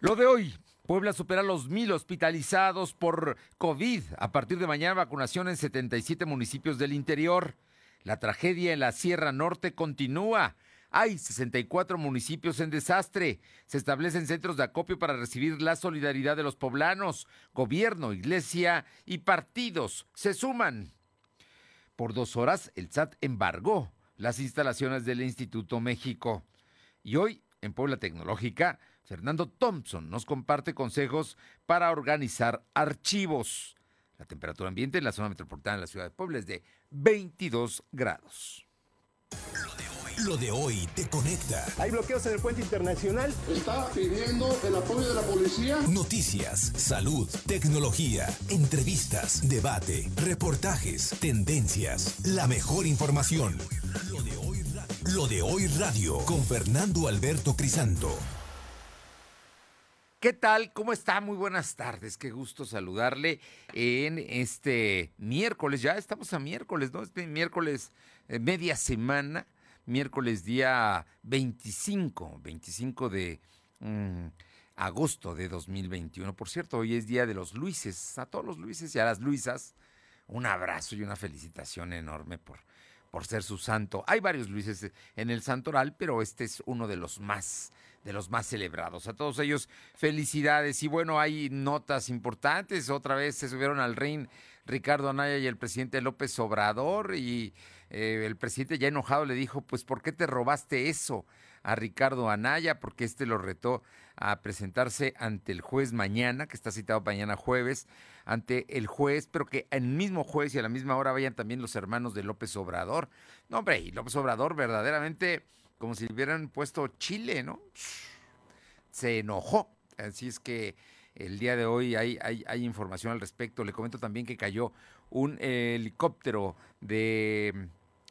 Lo de hoy, Puebla supera los mil hospitalizados por COVID. A partir de mañana, vacunación en 77 municipios del interior. La tragedia en la Sierra Norte continúa. Hay 64 municipios en desastre. Se establecen centros de acopio para recibir la solidaridad de los poblanos. Gobierno, iglesia y partidos se suman. Por dos horas, el SAT embargó las instalaciones del Instituto México. Y hoy, en Puebla Tecnológica, Fernando Thompson nos comparte consejos para organizar archivos. La temperatura ambiente en la zona metropolitana de la ciudad de Puebla es de 22 grados. Lo de hoy te conecta. Hay bloqueos en el puente internacional. Está pidiendo el apoyo de la policía. Noticias, salud, tecnología, entrevistas, debate, reportajes, tendencias, la mejor información. Lo de hoy, Lo de hoy radio con Fernando Alberto Crisanto. ¿Qué tal? ¿Cómo está? Muy buenas tardes. Qué gusto saludarle en este miércoles. Ya estamos a miércoles, ¿no? Este miércoles, eh, media semana, miércoles día 25, 25 de mm, agosto de 2021. Por cierto, hoy es día de los Luises. A todos los Luises y a las Luisas, un abrazo y una felicitación enorme por, por ser su santo. Hay varios Luises en el santoral, pero este es uno de los más de los más celebrados. A todos ellos, felicidades. Y bueno, hay notas importantes. Otra vez se subieron al ring Ricardo Anaya y el presidente López Obrador. Y eh, el presidente ya enojado le dijo, pues, ¿por qué te robaste eso a Ricardo Anaya? Porque este lo retó a presentarse ante el juez mañana, que está citado mañana jueves, ante el juez, pero que el mismo juez y a la misma hora vayan también los hermanos de López Obrador. No, hombre, y López Obrador verdaderamente como si hubieran puesto Chile, ¿no? Se enojó. Así es que el día de hoy hay, hay, información al respecto. Le comento también que cayó un helicóptero de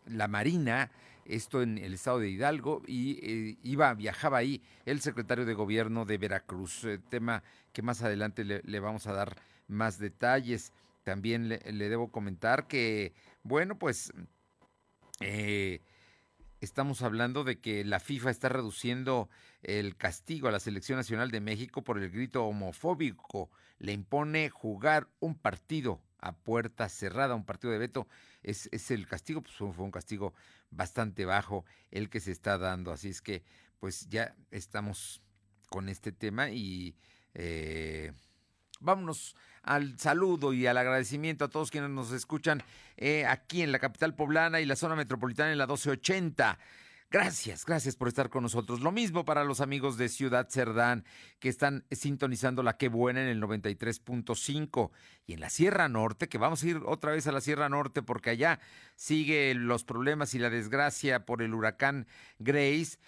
la Marina, esto en el estado de Hidalgo, y eh, iba, viajaba ahí el secretario de gobierno de Veracruz, eh, tema que más adelante le, vamos a dar más detalles. También le, debo comentar que, bueno, pues eh, estamos hablando de que la FIFA está reduciendo el castigo a la Selección Nacional de México por el grito homofóbico. Le impone jugar un partido a puerta cerrada, un partido de veto. Es, es el castigo, pues fue un castigo bastante bajo el que se está dando. Así es que, pues ya estamos con este tema y eh, vámonos al saludo y al agradecimiento a todos quienes nos escuchan eh, aquí en la capital poblana y la zona metropolitana en la 1280. Gracias, gracias por estar con nosotros. Lo mismo para los amigos de Ciudad Cerdán que están sintonizando la que buena en el 93.5 y en la Sierra Norte, que vamos a ir otra vez a la Sierra Norte porque allá sigue los problemas y la desgracia por el huracán Grace.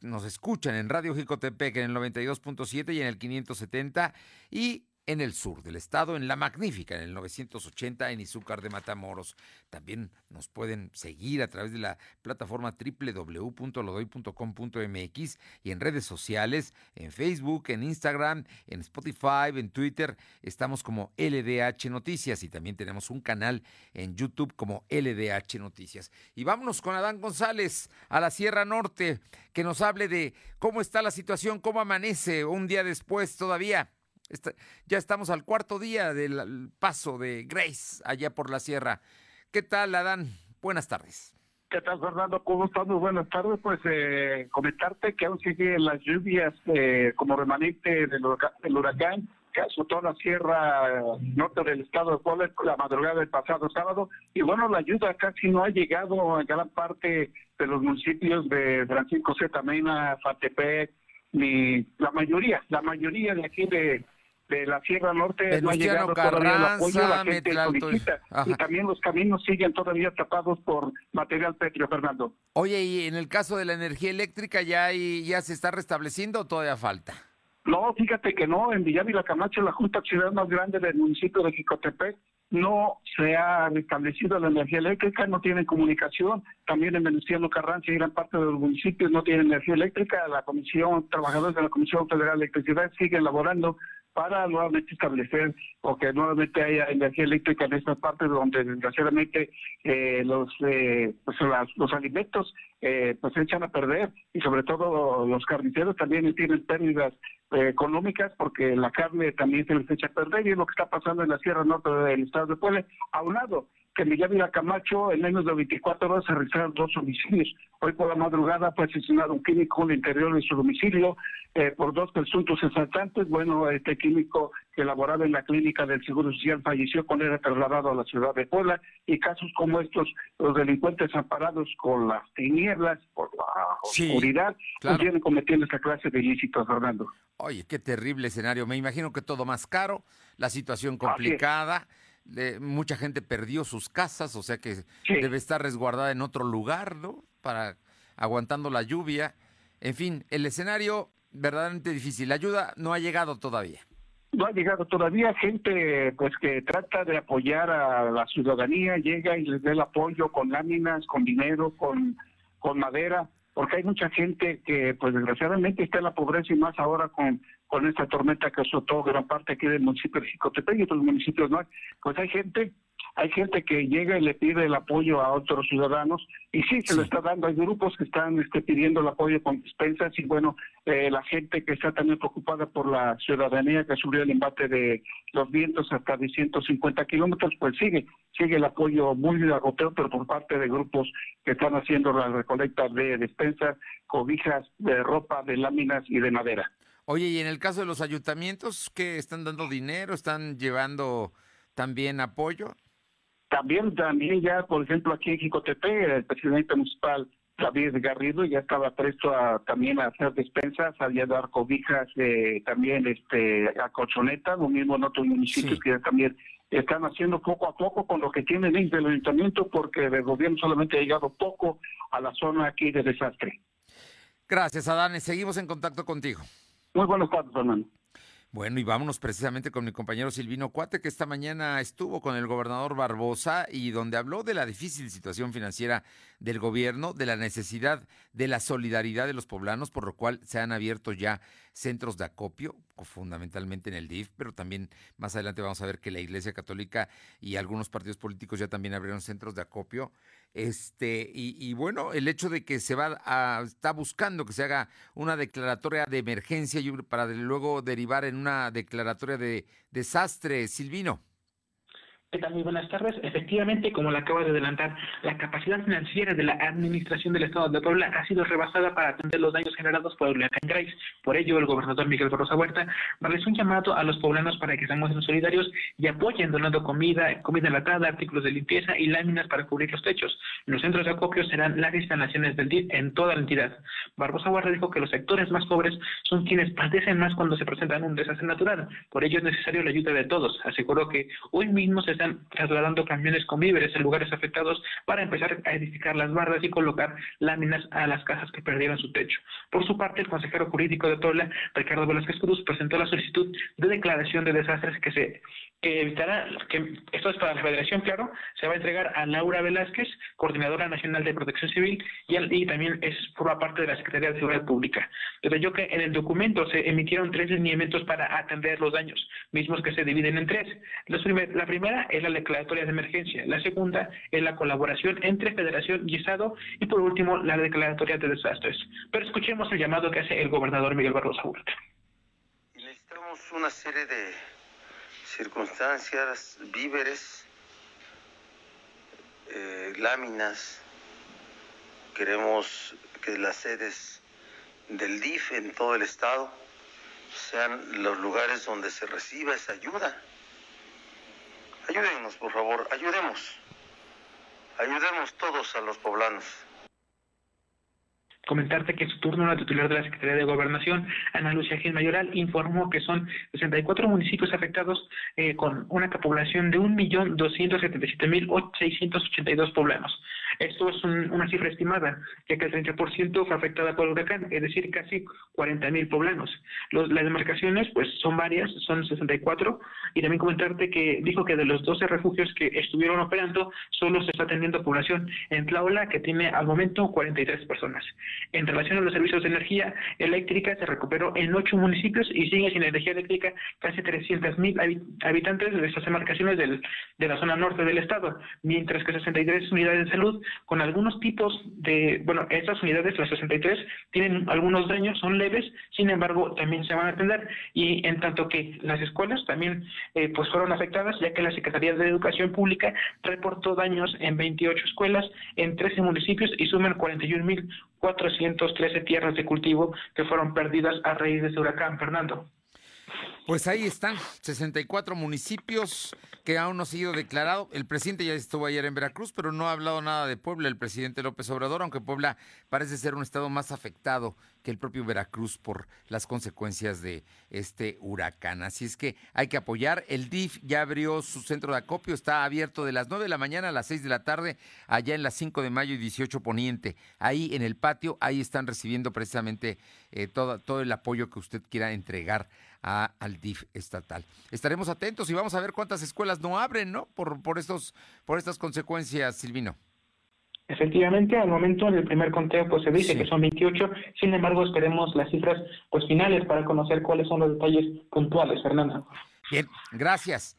Nos escuchan en Radio Jicotepec en el 92.7 y en el 570 y en el sur del estado, en La Magnífica, en el 980 en Izúcar de Matamoros. También nos pueden seguir a través de la plataforma www.lodoy.com.mx y en redes sociales, en Facebook, en Instagram, en Spotify, en Twitter. Estamos como LDH Noticias y también tenemos un canal en YouTube como LDH Noticias. Y vámonos con Adán González a la Sierra Norte, que nos hable de cómo está la situación, cómo amanece un día después todavía ya estamos al cuarto día del paso de Grace allá por la sierra. ¿Qué tal, Adán? Buenas tardes. ¿Qué tal, Fernando? ¿Cómo estás? Muy buenas tardes. Pues eh, comentarte que aún siguen las lluvias eh, como remanente del, huracán, que azotó la sierra norte del estado de Puebla la madrugada del pasado sábado. Y bueno, la ayuda casi no ha llegado a gran parte de los municipios de Francisco Z. Mena, Fatepec, ni la mayoría, la mayoría de aquí de, de la Sierra Norte no ha llegado todavía el apoyo, la gente solicita. Y también los caminos siguen todavía tapados por material petrio, Fernando. Oye, ¿y en el caso de la energía eléctrica ya, ya se está restableciendo o todavía falta? No, fíjate que no, en Villavila Camacho, la junta ciudad más grande del municipio de Jicotepec, no se ha restablecido la energía eléctrica, no tienen comunicación, también en Venustiano Carranza y gran parte de los municipios no tienen energía eléctrica, la comisión, trabajadores de la Comisión Federal de Electricidad siguen laborando para nuevamente establecer o que nuevamente haya energía eléctrica en estas partes donde desgraciadamente eh, los eh, pues los alimentos eh, pues se echan a perder y sobre todo los carniceros también tienen pérdidas eh, económicas porque la carne también se les echa a perder y es lo que está pasando en la Sierra Norte del estado de Puebla, aunado que en Villavilla Camacho en menos de 24 horas se realizaron dos homicidios. Hoy por la madrugada fue asesinado un químico en el interior de su domicilio eh, por dos presuntos asaltantes. Bueno, este químico que laboraba en la clínica del Seguro Social falleció cuando era trasladado a la ciudad de Puebla y casos como estos, los delincuentes amparados con las tinieblas, por la oscuridad, pues vienen cometiendo esta clase de ilícitos, Fernando. Oye, qué terrible escenario. Me imagino que todo más caro, la situación complicada mucha gente perdió sus casas, o sea que debe estar resguardada en otro lugar, ¿no? Para aguantando la lluvia. En fin, el escenario verdaderamente difícil. La ayuda no ha llegado todavía. No ha llegado todavía gente pues que trata de apoyar a la ciudadanía, llega y les da el apoyo con láminas, con dinero, con, con madera, porque hay mucha gente que pues desgraciadamente está en la pobreza y más ahora con con esta tormenta que azotó gran parte aquí del municipio de Jicotepec y otros municipios no pues hay gente hay gente que llega y le pide el apoyo a otros ciudadanos y sí se lo está dando hay grupos que están este, pidiendo el apoyo con despensas y bueno eh, la gente que está también preocupada por la ciudadanía que subió el embate de los vientos hasta de 150 kilómetros pues sigue sigue el apoyo muy agoteo pero por parte de grupos que están haciendo la recolecta de despensas cobijas de ropa de láminas y de madera Oye, y en el caso de los ayuntamientos, ¿qué están dando dinero? ¿Están llevando también apoyo? También, también ya, por ejemplo, aquí en Jicotepe, el presidente municipal David Garrido ya estaba presto a también a hacer despensas, a dar cobijas, eh, también este a colchoneta, lo mismo en otros municipios que también están haciendo poco a poco con lo que tienen del ayuntamiento, porque el gobierno solamente ha llegado poco a la zona aquí de desastre. Gracias, Adán. Seguimos en contacto contigo. Muy buenos días, Fernando. Bueno, y vámonos precisamente con mi compañero Silvino Cuate, que esta mañana estuvo con el gobernador Barbosa y donde habló de la difícil situación financiera del gobierno, de la necesidad de la solidaridad de los poblanos, por lo cual se han abierto ya centros de acopio, fundamentalmente en el DIF, pero también más adelante vamos a ver que la Iglesia Católica y algunos partidos políticos ya también abrieron centros de acopio. Este, y, bueno, el hecho de que se va a, está buscando que se haga una declaratoria de emergencia para luego derivar en una declaratoria de desastre, Silvino. ¿Qué? Muy buenas tardes. Efectivamente, como le acaba de adelantar, la capacidad financiera de la Administración del Estado de Puebla ha sido rebasada para atender los daños generados por el huracán Grace. Por ello, el gobernador Miguel Barrosa Huerta realizó un llamado a los poblanos para que se muestren solidarios y apoyen donando comida, comida enlatada, artículos de limpieza y láminas para cubrir los techos. Los centros de acopio serán las instalaciones del en toda la entidad. Barbosa Huerta dijo que los sectores más pobres son quienes padecen más cuando se presentan un desastre natural. Por ello es necesario la ayuda de todos. Aseguró que hoy mismo se están trasladando camiones con víveres en lugares afectados para empezar a edificar las bardas y colocar láminas a las casas que perdieron su techo. Por su parte, el consejero jurídico de Puebla, Ricardo Velázquez Cruz, presentó la solicitud de declaración de desastres que se que evitará, que esto es para la Federación, claro, se va a entregar a Laura Velázquez, Coordinadora Nacional de Protección Civil, y, también es forma parte de la Secretaría de Seguridad Pública. Detalló que en el documento se emitieron tres lineamientos para atender los daños, mismos que se dividen en tres. la primera es la declaratoria de emergencia, la segunda es la colaboración entre Federación y Estado, y por último la declaratoria de desastres. Pero escuchemos el llamado que hace el gobernador Miguel Barroso Huerta. Necesitamos una serie de circunstancias, víveres, eh, láminas. Queremos que las sedes del DIF en todo el estado sean los lugares donde se reciba esa ayuda. Ayúdenos, por favor, ayudemos. Ayudemos todos a los poblanos. Comentarte que en su turno la titular de la Secretaría de Gobernación, Ana Lucia Gil Mayoral, informó que son 64 municipios afectados eh, con una población de 1.277.682 poblanos. Esto es una cifra estimada, ya que el 30% fue afectada por el huracán, es decir, casi 40 mil poblanos. las demarcaciones, pues, son varias, son 64, y también comentarte que dijo que de los 12 refugios que estuvieron operando, solo se está atendiendo población en Tlaola, que tiene al momento 43 personas. En relación a los servicios de energía eléctrica, se recuperó en ocho municipios y sigue sin energía eléctrica casi 300 mil habitantes de estas demarcaciones del, de la zona norte del estado, mientras que 63 unidades de salud con algunos tipos de, bueno, estas unidades, las 63, tienen algunos daños, son leves, sin embargo, también se van a atender y en tanto que las escuelas también eh, pues fueron afectadas, ya que la Secretaría de Educación Pública reportó daños en 28 escuelas, en 13 municipios y suman 41.413 tierras de cultivo que fueron perdidas a raíz de este huracán, Fernando. Pues ahí están, 64 municipios que aún no ha sido declarado. El presidente ya estuvo ayer en Veracruz, pero no ha hablado nada de Puebla, el presidente López Obrador, aunque Puebla parece ser un estado más afectado que el propio Veracruz por las consecuencias de este huracán. Así es que hay que apoyar. El DIF ya abrió su centro de acopio, está abierto de las 9 de la mañana a las 6 de la tarde, allá en las 5 de mayo y 18 Poniente. Ahí en el patio, ahí están recibiendo precisamente eh, todo, todo el apoyo que usted quiera entregar al DIF estatal. Estaremos atentos y vamos a ver cuántas escuelas no abren, ¿no? Por, por, estos, por estas consecuencias, Silvino. Efectivamente, al momento del primer conteo pues se dice que son 28, sin embargo esperemos las cifras pues finales para conocer cuáles son los detalles puntuales, Fernanda. Bien, gracias.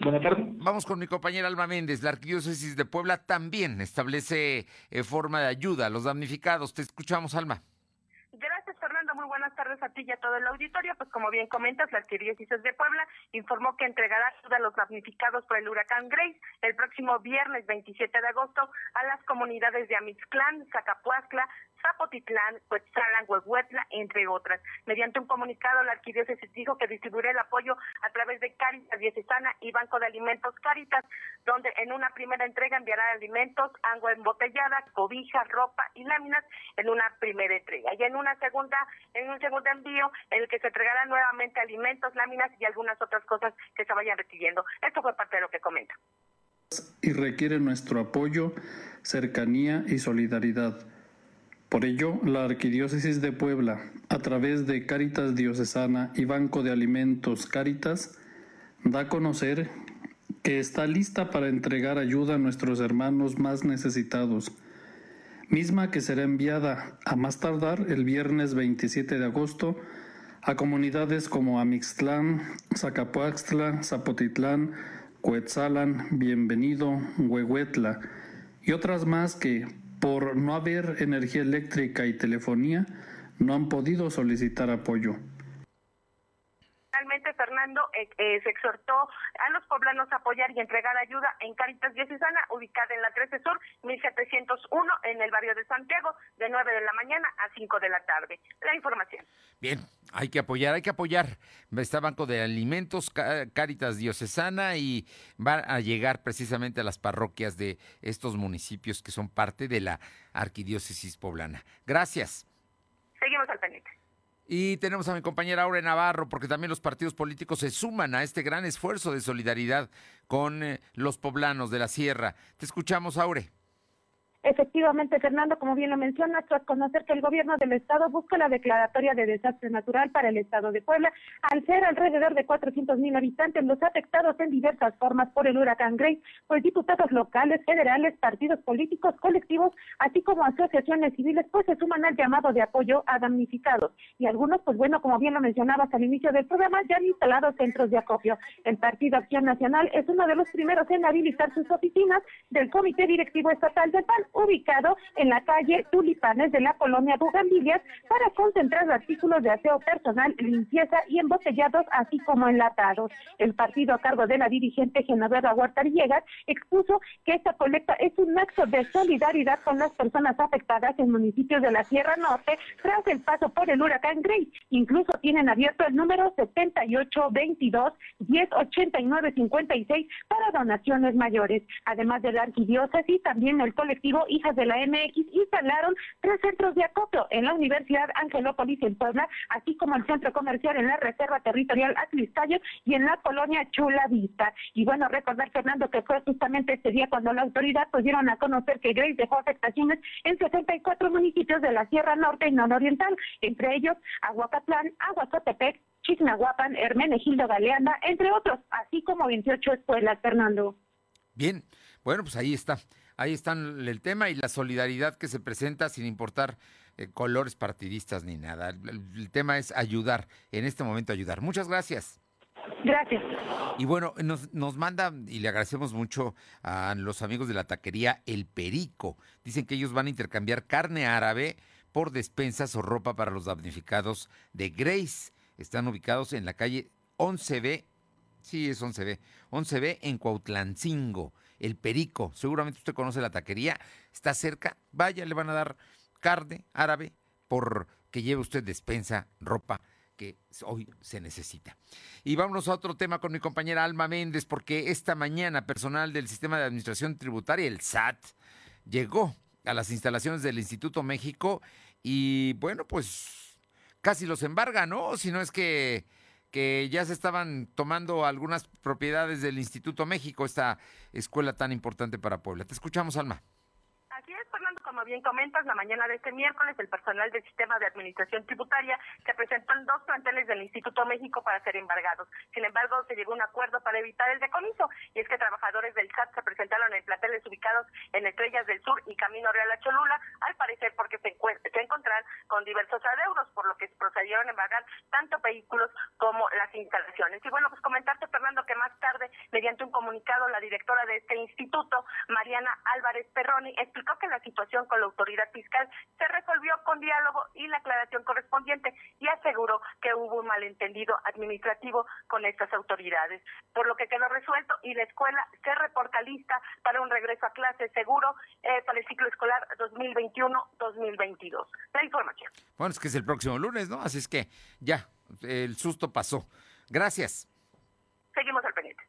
Buenas tardes. Vamos con mi compañera Alma Méndez. La Arquidiócesis de Puebla también establece eh, forma de ayuda a los damnificados. Te escuchamos, Alma buenas tardes a ti y a todo el auditorio. Pues como bien comentas, la Arquidiócesis de Puebla informó que entregará ayuda a los damnificados por el huracán Grace el próximo viernes 27 de agosto a las comunidades de Amixclán, Zacapuazcla, Zapotitlán, Cuetzalan, Huehuetla, entre otras. Mediante un comunicado, la arquidiócesis dijo que distribuirá el apoyo a través de Caritas Diocesana y Banco de Alimentos Caritas, donde en una primera entrega enviará alimentos, agua embotellada, cobijas, ropa y láminas en una primera entrega. Y en una segunda, en un segundo envío, en el que se entregará nuevamente alimentos, láminas y algunas otras cosas que se vayan requiriendo. Esto fue parte de lo que comenta. Y requiere nuestro apoyo, cercanía y solidaridad por ello, la Arquidiócesis de Puebla, a través de Caritas Diocesana y Banco de Alimentos Caritas, da a conocer que está lista para entregar ayuda a nuestros hermanos más necesitados, misma que será enviada a más tardar el viernes 27 de agosto a comunidades como Amixtlán, Zacapuaxtla, Zapotitlán, Coetzalan, Bienvenido, Huehuetla y otras más que por no haber energía eléctrica y telefonía, no han podido solicitar apoyo. Finalmente, Fernando eh, eh, se exhortó a los poblanos a apoyar y entregar ayuda en Caritas Diocesana, ubicada en la 13 Sur, 1701, en el barrio de Santiago, de 9 de la mañana a 5 de la tarde. La información. Bien, hay que apoyar, hay que apoyar. Está Banco de Alimentos, Caritas Diocesana y va a llegar precisamente a las parroquias de estos municipios que son parte de la Arquidiócesis poblana. Gracias. Seguimos al pendiente. Y tenemos a mi compañera Aure Navarro, porque también los partidos políticos se suman a este gran esfuerzo de solidaridad con eh, los poblanos de la sierra. Te escuchamos, Aure. Efectivamente, Fernando, como bien lo mencionas, tras conocer que el gobierno del estado busca la declaratoria de desastre natural para el estado de Puebla, al ser alrededor de 400 mil habitantes los afectados en diversas formas por el huracán Grace, pues diputados locales, federales, partidos políticos, colectivos, así como asociaciones civiles, pues se suman al llamado de apoyo a damnificados. Y algunos, pues bueno, como bien lo mencionabas al inicio del programa, ya han instalado centros de acopio. El Partido Acción Nacional es uno de los primeros en habilitar sus oficinas del Comité Directivo Estatal del PAN ubicado en la calle Tulipanes de la colonia Bugambilias para concentrar artículos de aseo personal, limpieza y embotellados, así como enlatados. El partido a cargo de la dirigente Genoveva Huerta Villegas expuso que esta colecta es un acto de solidaridad con las personas afectadas en municipios de la Sierra Norte tras el paso por el huracán Grace. Incluso tienen abierto el número 7822 108956 para donaciones mayores. Además de la arquidiócesis, también el colectivo Hijas de la MX, instalaron tres centros de acopio en la Universidad Angelópolis en Puebla, así como el centro comercial en la Reserva Territorial Atliscayo y en la colonia Chula Vista. Y bueno, recordar, Fernando, que fue justamente este día cuando la autoridad pues dieron a conocer que Grace dejó afectaciones en 64 municipios de la Sierra Norte y Nororiental, entre ellos Aguacatlán, Aguacotepec, Chisnahuapan, Hermenegildo Galeanda, entre otros, así como 28 escuelas, Fernando. Bien, bueno, pues ahí está. Ahí está el tema y la solidaridad que se presenta sin importar eh, colores partidistas ni nada. El, tema es ayudar, en este momento ayudar. Muchas gracias. Gracias. Y bueno, nos, nos manda y le agradecemos mucho a los amigos de la taquería El Perico. Dicen que ellos van a intercambiar carne árabe por despensas o ropa para los damnificados de Grace. Están ubicados en la calle 11B, sí es 11B, 11B en Cuautlancingo, El Perico. Seguramente usted conoce la taquería, está cerca, vaya, le van a dar carne árabe por que lleve usted despensa, ropa que hoy se necesita. Y vámonos a otro tema con mi compañera Alma Méndez, porque esta mañana personal del Sistema de Administración Tributaria, el SAT, llegó a las instalaciones del Instituto México y bueno, pues casi los embarga, ¿no? Si no es que, que ya se estaban tomando algunas propiedades del Instituto México, esta escuela tan importante para Puebla. Te escuchamos, Alma. Como bien comentas, la mañana de este miércoles el personal del Sistema de Administración Tributaria se presentó en dos planteles del Instituto México para ser embargados. Sin embargo, se llegó a un acuerdo para evitar el decomiso y es que trabajadores del SAT se presentaron en planteles ubicados en Estrellas del Sur y Camino Real a Cholula, al parecer porque se, se encontraron con diversos adeudos, por lo que procedieron a embargar tanto vehículos como las instalaciones. Y bueno, pues comentarte, Fernando, que más tarde, mediante un comunicado, la directora de este instituto, Mariana Álvarez Perroni, explicó que la situación con la autoridad fiscal se resolvió con diálogo y la aclaración correspondiente y aseguró que hubo un malentendido administrativo con estas autoridades, por lo que quedó resuelto y la escuela se reporta lista para un regreso a clases seguro eh, para el ciclo escolar 2021-2022. La información. Bueno, es que es el próximo lunes, ¿no? Así es que ya, el susto pasó. Gracias. Seguimos al pendiente.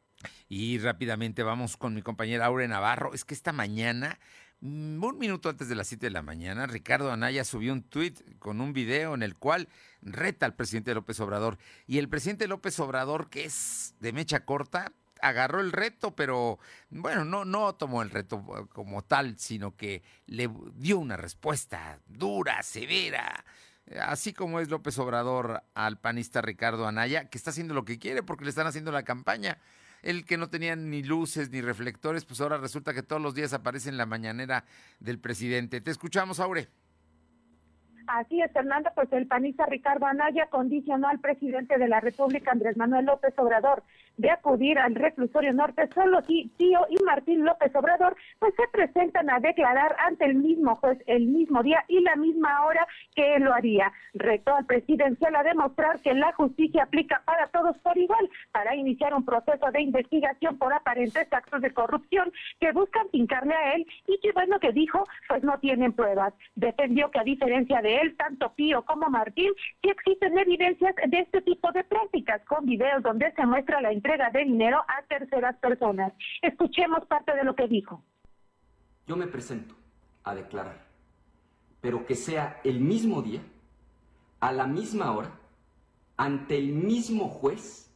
Y rápidamente vamos con mi compañera Aure Navarro. Es que esta mañana un minuto antes de las 7 de la mañana, Ricardo Anaya subió un tuit con un video en el cual reta al presidente López Obrador. Y el presidente López Obrador, que es de mecha corta, agarró el reto, pero bueno, no, no tomó el reto eh, como tal, sino que le dio una respuesta dura, severa. Así como es López Obrador al panista Ricardo Anaya, que está haciendo lo que quiere porque le están haciendo la campaña el que no tenía ni luces ni reflectores, pues ahora resulta que todos los días aparece en la mañanera del presidente. Te escuchamos, Aure. Así es, Fernando, pues el panista Ricardo Anaya condicionó al presidente de la República, Andrés Manuel López Obrador, de acudir al reclusorio norte, solo si Tío y Martín López Obrador pues se presentan a declarar ante el mismo juez el mismo día y la misma hora que él lo haría. Retó al presidencial a demostrar que la justicia aplica para todos por igual, para iniciar un proceso de investigación por aparentes actos de corrupción que buscan pincarle a él y que bueno que dijo, pues no tienen pruebas. Defendió que a diferencia de él, tanto Pío como Martín, sí existen evidencias de este tipo de prácticas con videos donde se muestra la entrega de dinero a terceras personas. Escuchemos parte de lo que dijo. Yo me presento a declarar, pero que sea el mismo día, a la misma hora, ante el mismo juez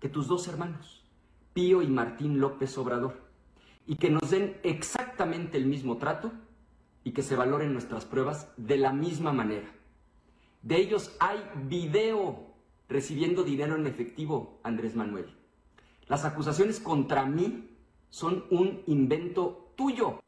que tus dos hermanos, Pío y Martín López Obrador, y que nos den exactamente el mismo trato y que se valoren nuestras pruebas de la misma manera. De ellos hay video recibiendo dinero en efectivo, Andrés Manuel. Las acusaciones contra mí son un invento tuyo.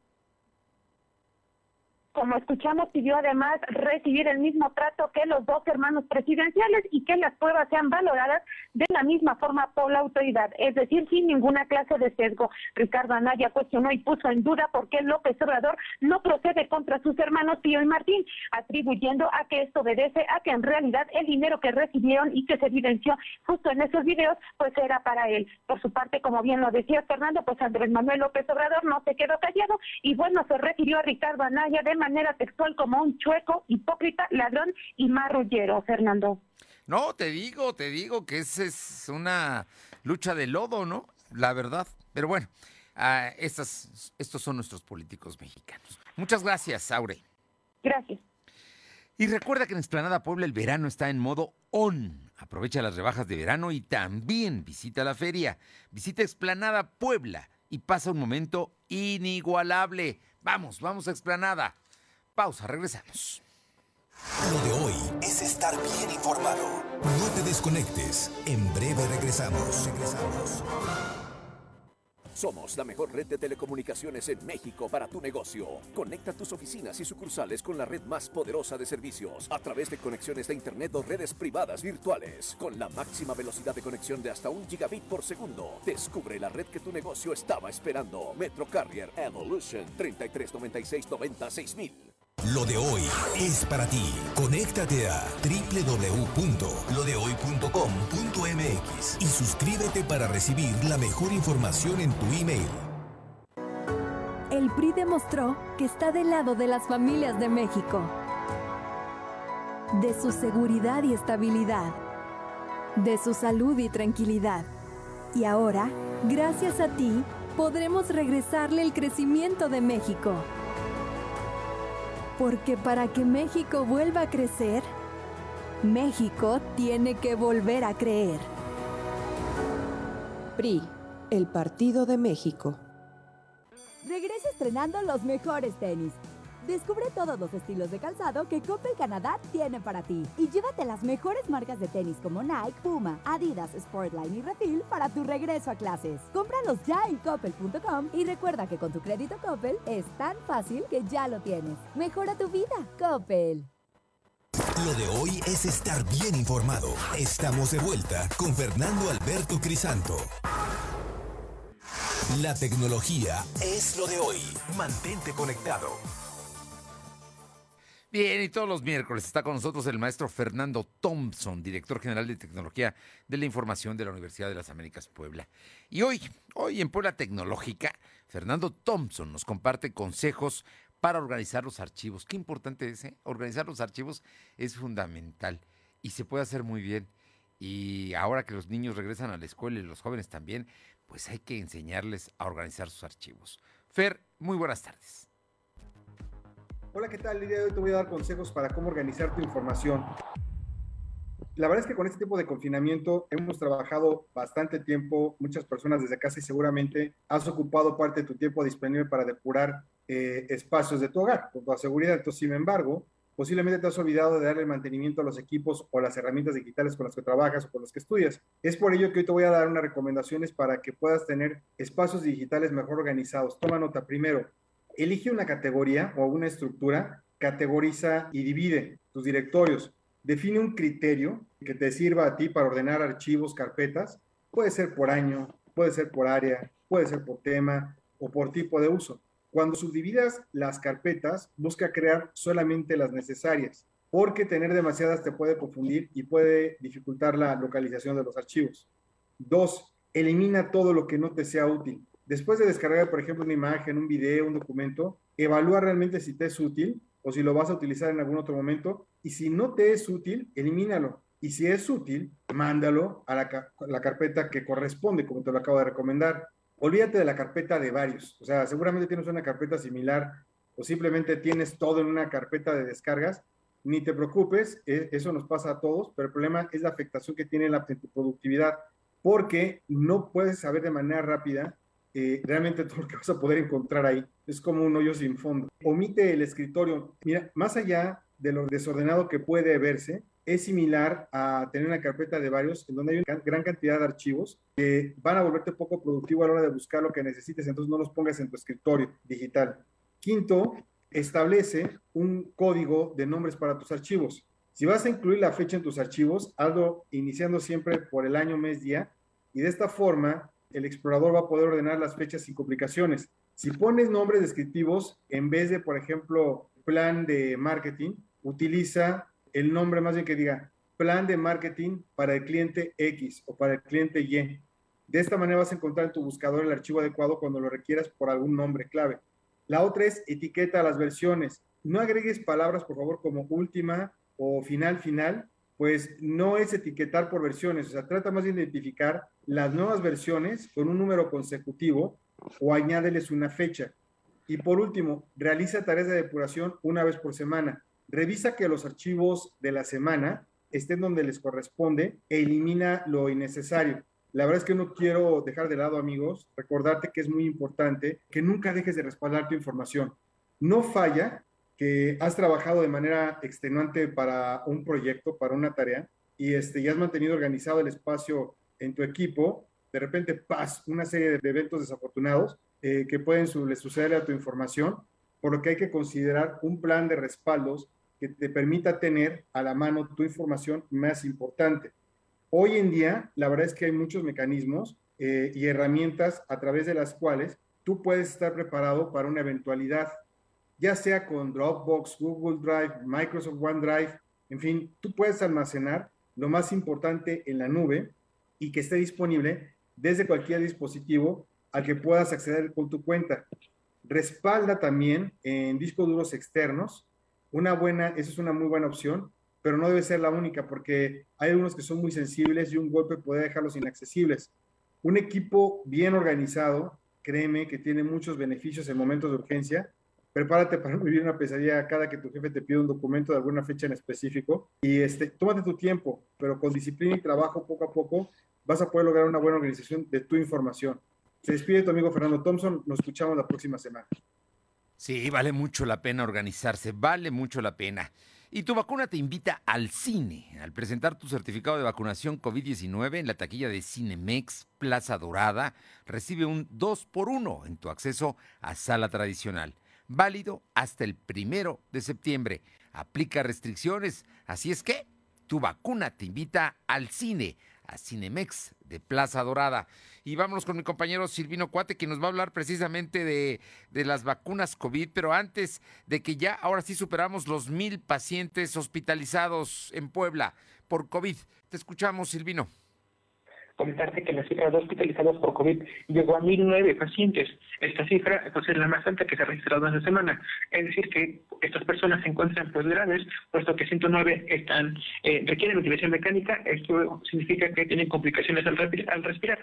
Como escuchamos, pidió además recibir el mismo trato que los dos hermanos presidenciales y que las pruebas sean valoradas de la misma forma por la autoridad, es decir, sin ninguna clase de sesgo. Ricardo Anaya cuestionó y puso en duda por qué López Obrador no procede contra sus hermanos Pío y Martín, atribuyendo a que esto obedece a que en realidad el dinero que recibieron y que se evidenció justo en esos videos, pues era para él. Por su parte, como bien lo decía Fernando, pues Andrés Manuel López Obrador no se quedó callado y bueno, se refirió a Ricardo Anaya de manera textual como un chueco, hipócrita, ladrón y marrullero, Fernando. No, te digo, te digo que esa es una lucha de lodo, ¿no? La verdad. Pero bueno, uh, estas, estos son nuestros políticos mexicanos. Muchas gracias, Aure. Gracias. Y recuerda que en Esplanada Puebla el verano está en modo on. Aprovecha las rebajas de verano y también visita la feria. Visita Esplanada Puebla y pasa un momento inigualable. Vamos, vamos a Explanada. Pausa, regresamos. Lo de hoy es estar bien informado. No te desconectes. En breve regresamos. Regresamos. Somos la mejor red de telecomunicaciones en México para tu negocio. Conecta tus oficinas y sucursales con la red más poderosa de servicios a través de conexiones de Internet o redes privadas virtuales. Con la máxima velocidad de conexión de hasta un gigabit por segundo. Descubre la red que tu negocio estaba esperando. Metro Carrier Evolution 3396 lo de hoy es para ti. Conéctate a www.lodehoy.com.mx y suscríbete para recibir la mejor información en tu email. El PRI demostró que está del lado de las familias de México, de su seguridad y estabilidad, de su salud y tranquilidad. Y ahora, gracias a ti, podremos regresarle el crecimiento de México. Porque para que México vuelva a crecer, México tiene que volver a creer. PRI, el Partido de México. Regresa estrenando los mejores tenis. Descubre todos los estilos de calzado que Coppel Canadá tiene para ti y llévate las mejores marcas de tenis como Nike, Puma, Adidas, Sportline y Refil para tu regreso a clases. Cómpralos ya en coppel.com y recuerda que con tu crédito Coppel es tan fácil que ya lo tienes. Mejora tu vida, Coppel. Lo de hoy es estar bien informado. Estamos de vuelta con Fernando Alberto Crisanto. La tecnología es lo de hoy. Mantente conectado. Bien, y todos los miércoles está con nosotros el maestro Fernando Thompson, director general de tecnología de la información de la Universidad de las Américas Puebla. Y hoy, hoy en Puebla Tecnológica, Fernando Thompson nos comparte consejos para organizar los archivos. Qué importante es, ¿eh? Organizar los archivos es fundamental y se puede hacer muy bien. Y ahora que los niños regresan a la escuela y los jóvenes también, pues hay que enseñarles a organizar sus archivos. Fer, muy buenas tardes. Hola, ¿qué tal? El día de hoy te voy a dar consejos para cómo organizar tu información. La verdad es que con este tipo de confinamiento hemos trabajado bastante tiempo, muchas personas desde casa y seguramente has ocupado parte de tu tiempo disponible para depurar eh, espacios de tu hogar, con toda seguridad. Entonces, sin embargo, posiblemente te has olvidado de darle mantenimiento a los equipos o las herramientas digitales con las que trabajas o con las que estudias. Es por ello que hoy te voy a dar unas recomendaciones para que puedas tener espacios digitales mejor organizados. Toma nota primero, elige una categoría o una estructura, categoriza y divide tus directorios. Define un criterio que te sirva a ti para ordenar archivos, carpetas. Puede ser por año, puede ser por área, puede ser por tema o por tipo de uso. Cuando subdividas las carpetas, busca crear solamente las necesarias, porque tener demasiadas te puede confundir y puede dificultar la localización de los archivos. Dos, elimina todo lo que no te sea útil. Después de descargar, por ejemplo, una imagen, un video, un documento, evalúa realmente si te es útil o si lo vas a utilizar en algún otro momento. Y si no te es útil, elimínalo. Y si es útil, mándalo a la, carpeta que corresponde, como te lo acabo de recomendar. Olvídate de la carpeta de varios. O sea, seguramente tienes una carpeta similar o simplemente tienes todo en una carpeta de descargas. Ni te preocupes, e, eso nos pasa a todos, pero el problema es la afectación que tiene la, productividad, porque no puedes saber de manera rápida eh, realmente todo lo que vas a poder encontrar ahí es como un hoyo sin fondo. Omite el escritorio. Mira, más allá de lo desordenado que puede verse, es similar a tener una carpeta de varios en donde hay una gran cantidad de archivos que van a volverte poco productivo a la hora de buscar lo que necesites, entonces no los pongas en tu escritorio digital. Quinto, establece un código de nombres para tus archivos. Si vas a incluir la fecha en tus archivos, hazlo iniciando siempre por el año, mes, día, y de esta forma el explorador va a poder ordenar las fechas sin complicaciones. Si pones nombres descriptivos, en vez de, por ejemplo, plan de marketing, utiliza el nombre más bien que diga plan de marketing para el cliente X o para el cliente Y. De esta manera vas a encontrar en tu buscador el archivo adecuado cuando lo requieras por algún nombre clave. La otra es etiqueta las versiones. No agregues palabras, por favor, como última o final final, pues no es etiquetar por versiones, o sea, trata más de identificar las nuevas versiones con un número consecutivo o añádeles una fecha. Y por último, realiza tareas de depuración una vez por semana. Revisa que los archivos de la semana estén donde les corresponde e elimina lo innecesario. La verdad es que no quiero dejar de lado, amigos, recordarte que es muy importante que nunca dejes de respaldar tu información. No falla que has trabajado de manera extenuante para un proyecto, para una tarea, y, este, ya has mantenido organizado el espacio en tu equipo, de repente, paz, una serie de eventos desafortunados eh, que pueden suceder a tu información, por lo que hay que considerar un plan de respaldos que te permita tener a la mano tu información más importante. Hoy en día, la verdad es que hay muchos mecanismos eh, y herramientas a través de las cuales tú puedes estar preparado para una eventualidad, ya sea con Dropbox, Google Drive, Microsoft OneDrive, en fin, tú puedes almacenar lo más importante en la nube y que esté disponible desde cualquier dispositivo al que puedas acceder con tu cuenta. Respalda también en discos duros externos. Una buena, esa es una muy buena opción pero no debe ser la única porque hay algunos que son muy sensibles y un golpe puede dejarlos inaccesibles. Un equipo bien organizado, créeme que tiene muchos beneficios en momentos de urgencia. Prepárate para vivir una pesadilla cada que tu jefe te pide un documento de alguna fecha en específico y este, tómate tu tiempo, pero con disciplina y trabajo poco a poco vas a poder lograr una buena organización de tu información. Se despide tu amigo Fernando Thompson, nos escuchamos la próxima semana. Sí, vale mucho la pena organizarse, vale mucho la pena. Y tu vacuna te invita al cine. Al presentar tu certificado de vacunación COVID-19 en la taquilla de Cinemex Plaza Dorada, recibe un 2 por 1 en tu acceso a sala tradicional. Válido hasta el primero de septiembre. Aplica restricciones, así es que tu vacuna te invita al cine a Cinemex de Plaza Dorada. Y vámonos con mi compañero Silvino Cuate, que nos va a hablar precisamente de, de, las vacunas COVID, pero antes de que ya ahora sí superamos los mil pacientes hospitalizados en Puebla por COVID. Te escuchamos, Silvino comentarte que la cifra de hospitalizados por COVID llegó a 1.009 pacientes. Esta cifra es la más alta que se ha registrado en la semana. Es decir, que estas personas se encuentran pues graves, puesto que 109 están eh, requieren ventilación mecánica. Esto significa que tienen complicaciones al respirar.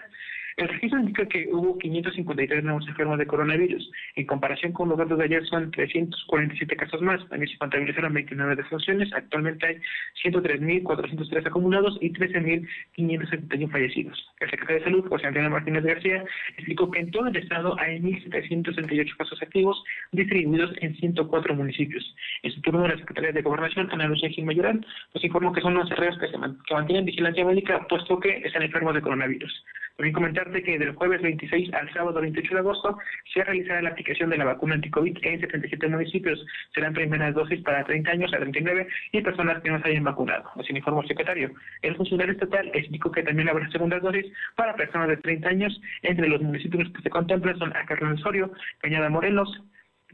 El registro indica que hubo 553 nuevos enfermos de coronavirus. En comparación con los datos de ayer son 347 casos más. También se contabilizaron 29 defunciones. Actualmente hay 103.403 acumulados y 13.571 fallecidos. El secretario de Salud, José Antonio Martínez García, explicó que en todo el estado hay 1.768 casos activos distribuidos en 104 municipios. En su turno, la Secretaría de Gobernación, Ana Lucía Gil Mayoral, nos informó que son los cerreos que, se que mantienen vigilancia médica, puesto que están enfermos de coronavirus. También comentarte que del jueves 26 al sábado 28 de agosto se realizará la aplicación de la vacuna anticovid en 77 municipios. Serán primeras dosis para 30 años a 39 y personas que no se hayan vacunado. Así informó el secretario. El funcionario estatal explicó que también habrá segundas dosis para personas de 30 años. Entre los municipios que se contemplan son Acarrón Osorio, Cañada Morelos,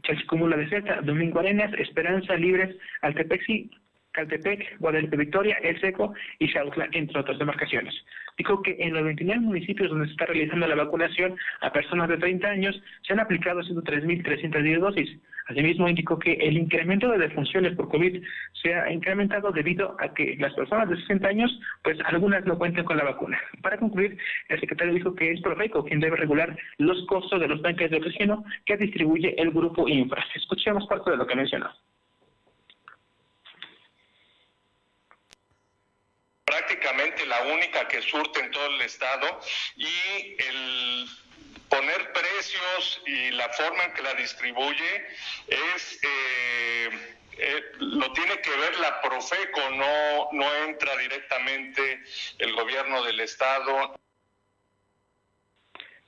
Chalchicumula de Zeta, Domingo Arenas, Esperanza, Libres, Altepexi, Caltepec, Guadalupe Victoria, El Seco y Xautla, entre otras demarcaciones. Dijo que en los 29 municipios donde se está realizando la vacunación a personas de 30 años se han aplicado 103.310 dosis. Asimismo, indicó que el incremento de defunciones por COVID se ha incrementado debido a que las personas de 60 años, pues algunas no cuentan con la vacuna. Para concluir, el secretario dijo que es Profeco quien debe regular los costos de los tanques de oxígeno que distribuye el grupo Infra. Escuchemos parte de lo que mencionó. La única que surte en todo el estado y el poner precios y la forma en que la distribuye es eh, eh, lo tiene que ver la Profeco, no, no entra directamente el gobierno del estado.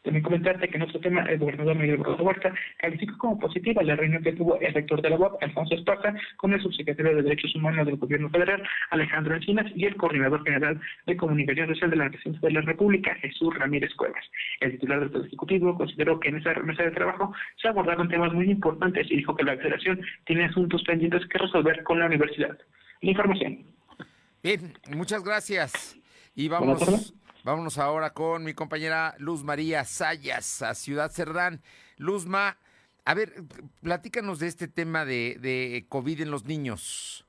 También comentarte que en otro tema, el gobernador Miguel Barroso Huerta calificó como positiva la reunión que tuvo el rector de la UAP, Alfonso Esparza, con el subsecretario de Derechos Humanos del Gobierno Federal, Alejandro Encinas, y el coordinador general de Comunicación Social de la Presidencia de la República, Jesús Ramírez Cuevas. El titular del Poder Ejecutivo consideró que en esa mesa de trabajo se abordaron temas muy importantes y dijo que la federación tiene asuntos pendientes que resolver con la universidad. La información. Bien, muchas gracias. Y vamos Vámonos ahora con mi compañera Luz María Sayas a Ciudad Cerdán. Luzma, a ver, platícanos de este tema de, de COVID en los niños.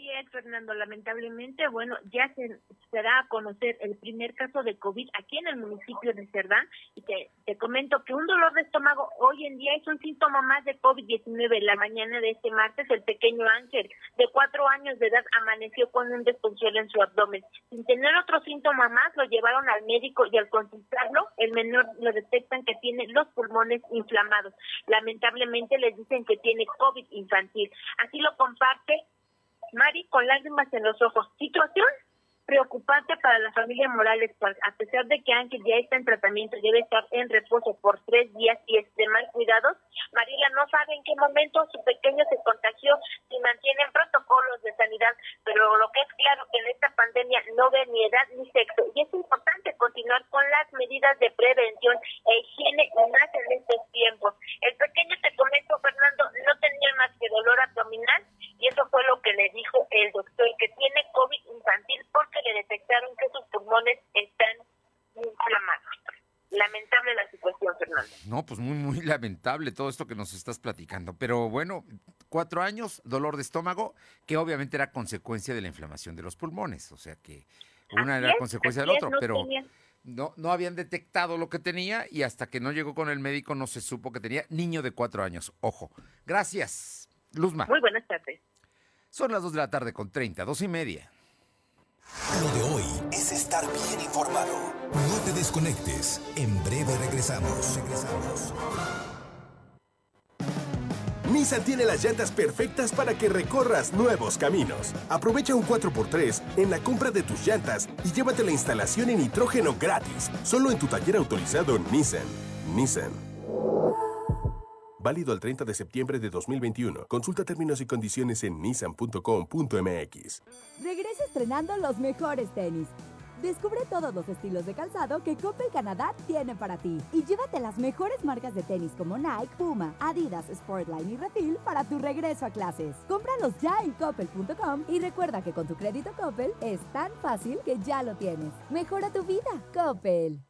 Así Fernando. Lamentablemente, bueno, ya se, será a conocer el primer caso de COVID aquí en el municipio de Cerdán y Te comento que un dolor de estómago hoy en día es un síntoma más de COVID-19. La mañana de este martes, el pequeño Ángel, de cuatro años de edad, amaneció con un desconsuelo en su abdomen. Sin tener otro síntoma más, lo llevaron al médico y al consultarlo, el menor lo detectan que tiene los pulmones inflamados. Lamentablemente les dicen que tiene COVID infantil. Así lo comparte Mari con lágrimas en los ojos. Situación preocupante para la familia Morales, pues, a pesar de que Ángel ya está en tratamiento debe estar en reposo por tres días y extremar cuidados, Marila no sabe en qué momento su pequeño se contagió si mantienen protocolos de sanidad, pero lo que es claro que en esta pandemia no ve ni edad ni sexo y es importante continuar con las medidas de prevención e higiene más en estos tiempos. El pequeño, te comento, Fernando, no tenía más que dolor abdominal eso fue lo que le dijo el doctor, que tiene COVID infantil porque le detectaron que sus pulmones están inflamados. Lamentable la situación, Fernando. No, pues muy, muy lamentable todo esto que nos estás platicando. Pero bueno, cuatro años, dolor de estómago, que obviamente era consecuencia de la inflamación de los pulmones. O sea que una era consecuencia del otro, pero no, no habían detectado lo que tenía y hasta que no llegó con el médico no se supo que tenía niño de cuatro años. Ojo. Gracias, Luzma. Muy buenas tardes. Son las dos de la tarde con 30, dos y media. Lo de hoy es estar bien informado. No te desconectes. En breve regresamos. Regresamos. Nissan tiene las llantas perfectas para que recorras nuevos caminos. Aprovecha un 4x3 en la compra de tus llantas y llévate la instalación en nitrógeno gratis, solo en tu taller autorizado Nissan. Nissan. Válido al 30 de septiembre de 2021. Consulta términos y condiciones en nissan.com.mx. Regresa estrenando los mejores tenis. Descubre todos los estilos de calzado que Coppel Canadá tiene para ti. Y llévate las mejores marcas de tenis como Nike, Puma, Adidas, Sportline y Refil para tu regreso a clases. Cómpralos ya en coppel.com y recuerda que con tu crédito Coppel es tan fácil que ya lo tienes. Mejora tu vida, Coppel.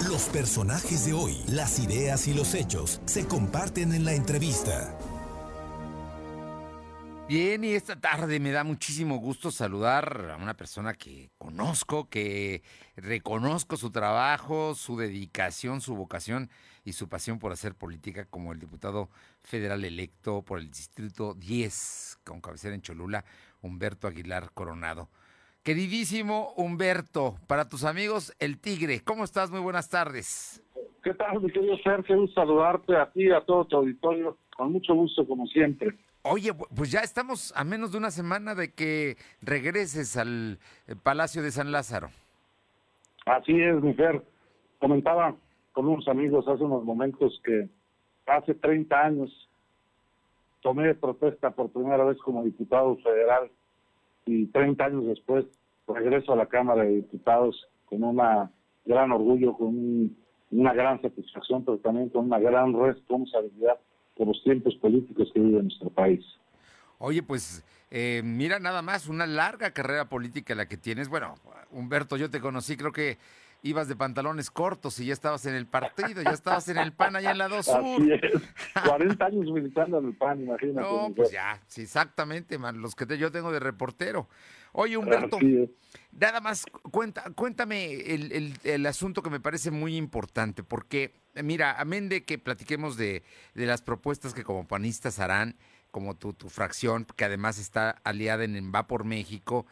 Los personajes de hoy, las ideas y los hechos se comparten en la entrevista. Bien, y esta tarde me da muchísimo gusto saludar a una persona que conozco, que reconozco su trabajo, su dedicación, su vocación y su pasión por hacer política como el diputado federal electo por el Distrito 10, con cabecera en Cholula, Humberto Aguilar Coronado. Queridísimo Humberto, para tus amigos El Tigre, ¿cómo estás? Muy buenas tardes. ¿Qué tal, mi querido Sergio? Un saludarte a ti y a todo tu auditorio. Con mucho gusto, como siempre. Oye, pues ya estamos a menos de una semana de que regreses al eh, Palacio de San Lázaro. Así es, mi Fer. Comentaba con unos amigos hace unos momentos que hace 30 años tomé protesta por primera vez como diputado federal y 30 años después regreso a la Cámara de Diputados con una gran orgullo, con una gran satisfacción, pero también con una gran responsabilidad por los tiempos políticos que vive nuestro país. Oye, pues eh, mira nada más, una larga carrera política la que tienes. Bueno, Humberto, yo te conocí, creo que ibas de pantalones cortos y ya estabas en el partido, ya estabas en el PAN allá en la 2 Sur. Así es. 40 años militando en el PAN, imagínate. No, pues ya, sí, exactamente, man, los que te, yo tengo de reportero. Oye, Humberto, nada más, cuenta, cuéntame el, el, el, asunto que me parece muy importante, porque, mira, amén de que platiquemos de, de las propuestas que como panistas harán, como tu, tu fracción, que además está aliada en Va por México,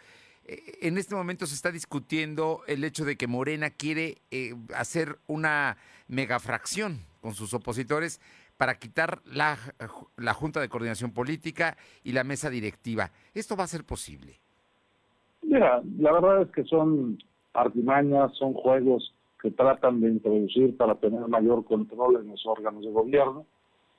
en este momento se está discutiendo el hecho de que Morena quiere eh, hacer una megafracción con sus opositores para quitar la, la Junta de Coordinación Política y la mesa directiva. ¿Esto va a ser posible? Mira, la verdad es que son artimañas, son juegos que tratan de introducir para tener mayor control en los órganos de gobierno.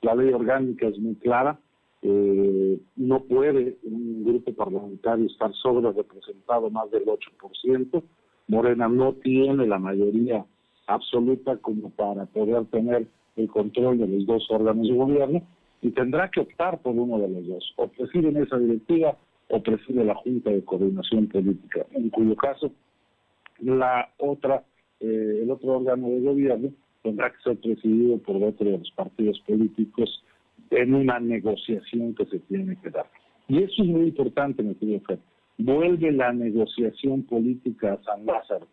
La ley orgánica es muy clara. Eh, no puede un grupo parlamentario estar sobre representado más del 8%. Morena no tiene la mayoría absoluta como para poder tener el control de los dos órganos de gobierno y tendrá que optar por uno de los dos. O preside esa directiva o preside la Junta de Coordinación Política, en cuyo caso la otra, eh, el otro órgano de gobierno tendrá que ser presidido por otro de los partidos políticos en una negociación que se tiene que dar. Y eso es muy importante, mi querido Fer. Vuelve la negociación política a San Lázaro,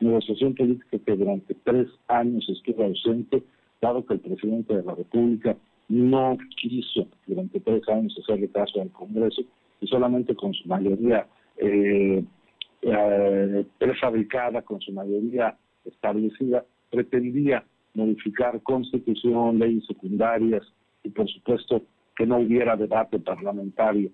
negociación política que durante tres años estuvo ausente, dado que el presidente de la República no quiso durante tres años hacerle caso al Congreso y solamente con su mayoría eh, eh, prefabricada, con su mayoría establecida, pretendía modificar constitución, leyes secundarias y por supuesto que no hubiera debate parlamentario,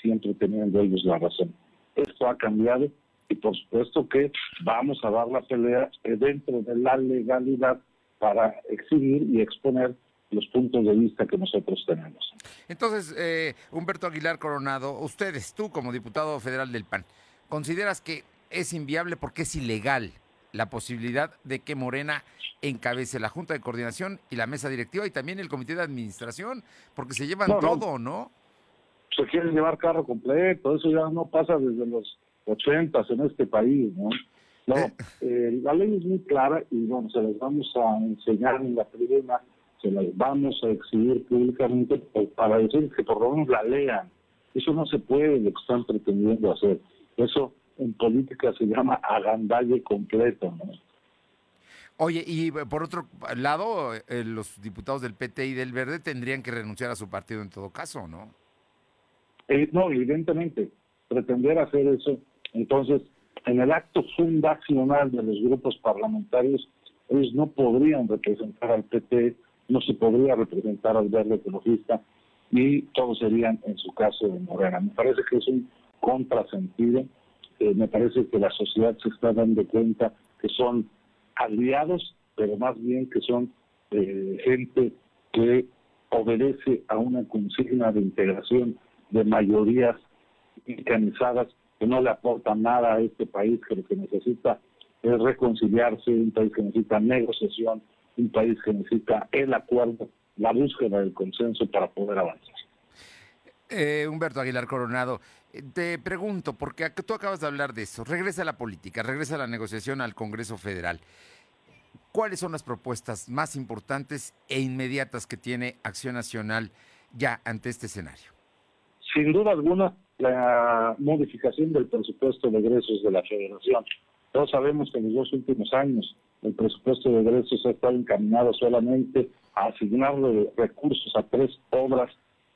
siempre teniendo ellos la razón. Esto ha cambiado y por supuesto que vamos a dar la pelea dentro de la legalidad para exhibir y exponer los puntos de vista que nosotros tenemos. Entonces, eh, Humberto Aguilar Coronado, ustedes, tú como diputado federal del PAN, ¿consideras que es inviable porque es ilegal la posibilidad de que Morena encabece la Junta de Coordinación y la mesa directiva y también el Comité de Administración? Porque se llevan todo, ¿no? Se quieren llevar carro completo, eso ya no pasa desde los ochentas en este país, ¿no? No, eh. Eh, la ley es muy clara y bueno, se las vamos a enseñar en la tribuna se las vamos a exhibir públicamente para decir que por lo menos la lean. Eso no se puede lo que están pretendiendo hacer. Eso en política se llama agandalle completo. ¿no? Oye, y por otro lado, eh, los diputados del PT y del Verde tendrían que renunciar a su partido en todo caso, ¿no? Eh, no, evidentemente, pretender hacer eso. Entonces, en el acto fundacional de los grupos parlamentarios, ellos no podrían representar al PT, no se podría representar al verde ecologista y todos serían, en su caso, de Morena. Me parece que es un contrasentido. Eh, me parece que la sociedad se está dando cuenta que son aliados, pero más bien que son eh, gente que obedece a una consigna de integración de mayorías mecanizadas que no le aportan nada a este país, que lo que necesita es reconciliarse, un país que necesita negociación, un país que necesita el acuerdo, la búsqueda del consenso para poder avanzar. Eh, Humberto Aguilar Coronado, eh, te pregunto, porque tú acabas de hablar de eso, regresa a la política, regresa a la negociación al Congreso Federal. ¿Cuáles son las propuestas más importantes e inmediatas que tiene Acción Nacional ya ante este escenario? Sin duda alguna, la modificación del presupuesto de egresos de la Federación. Todos sabemos que en los dos últimos años el presupuesto de egresos ha estado encaminado solamente a asignarle recursos a tres obras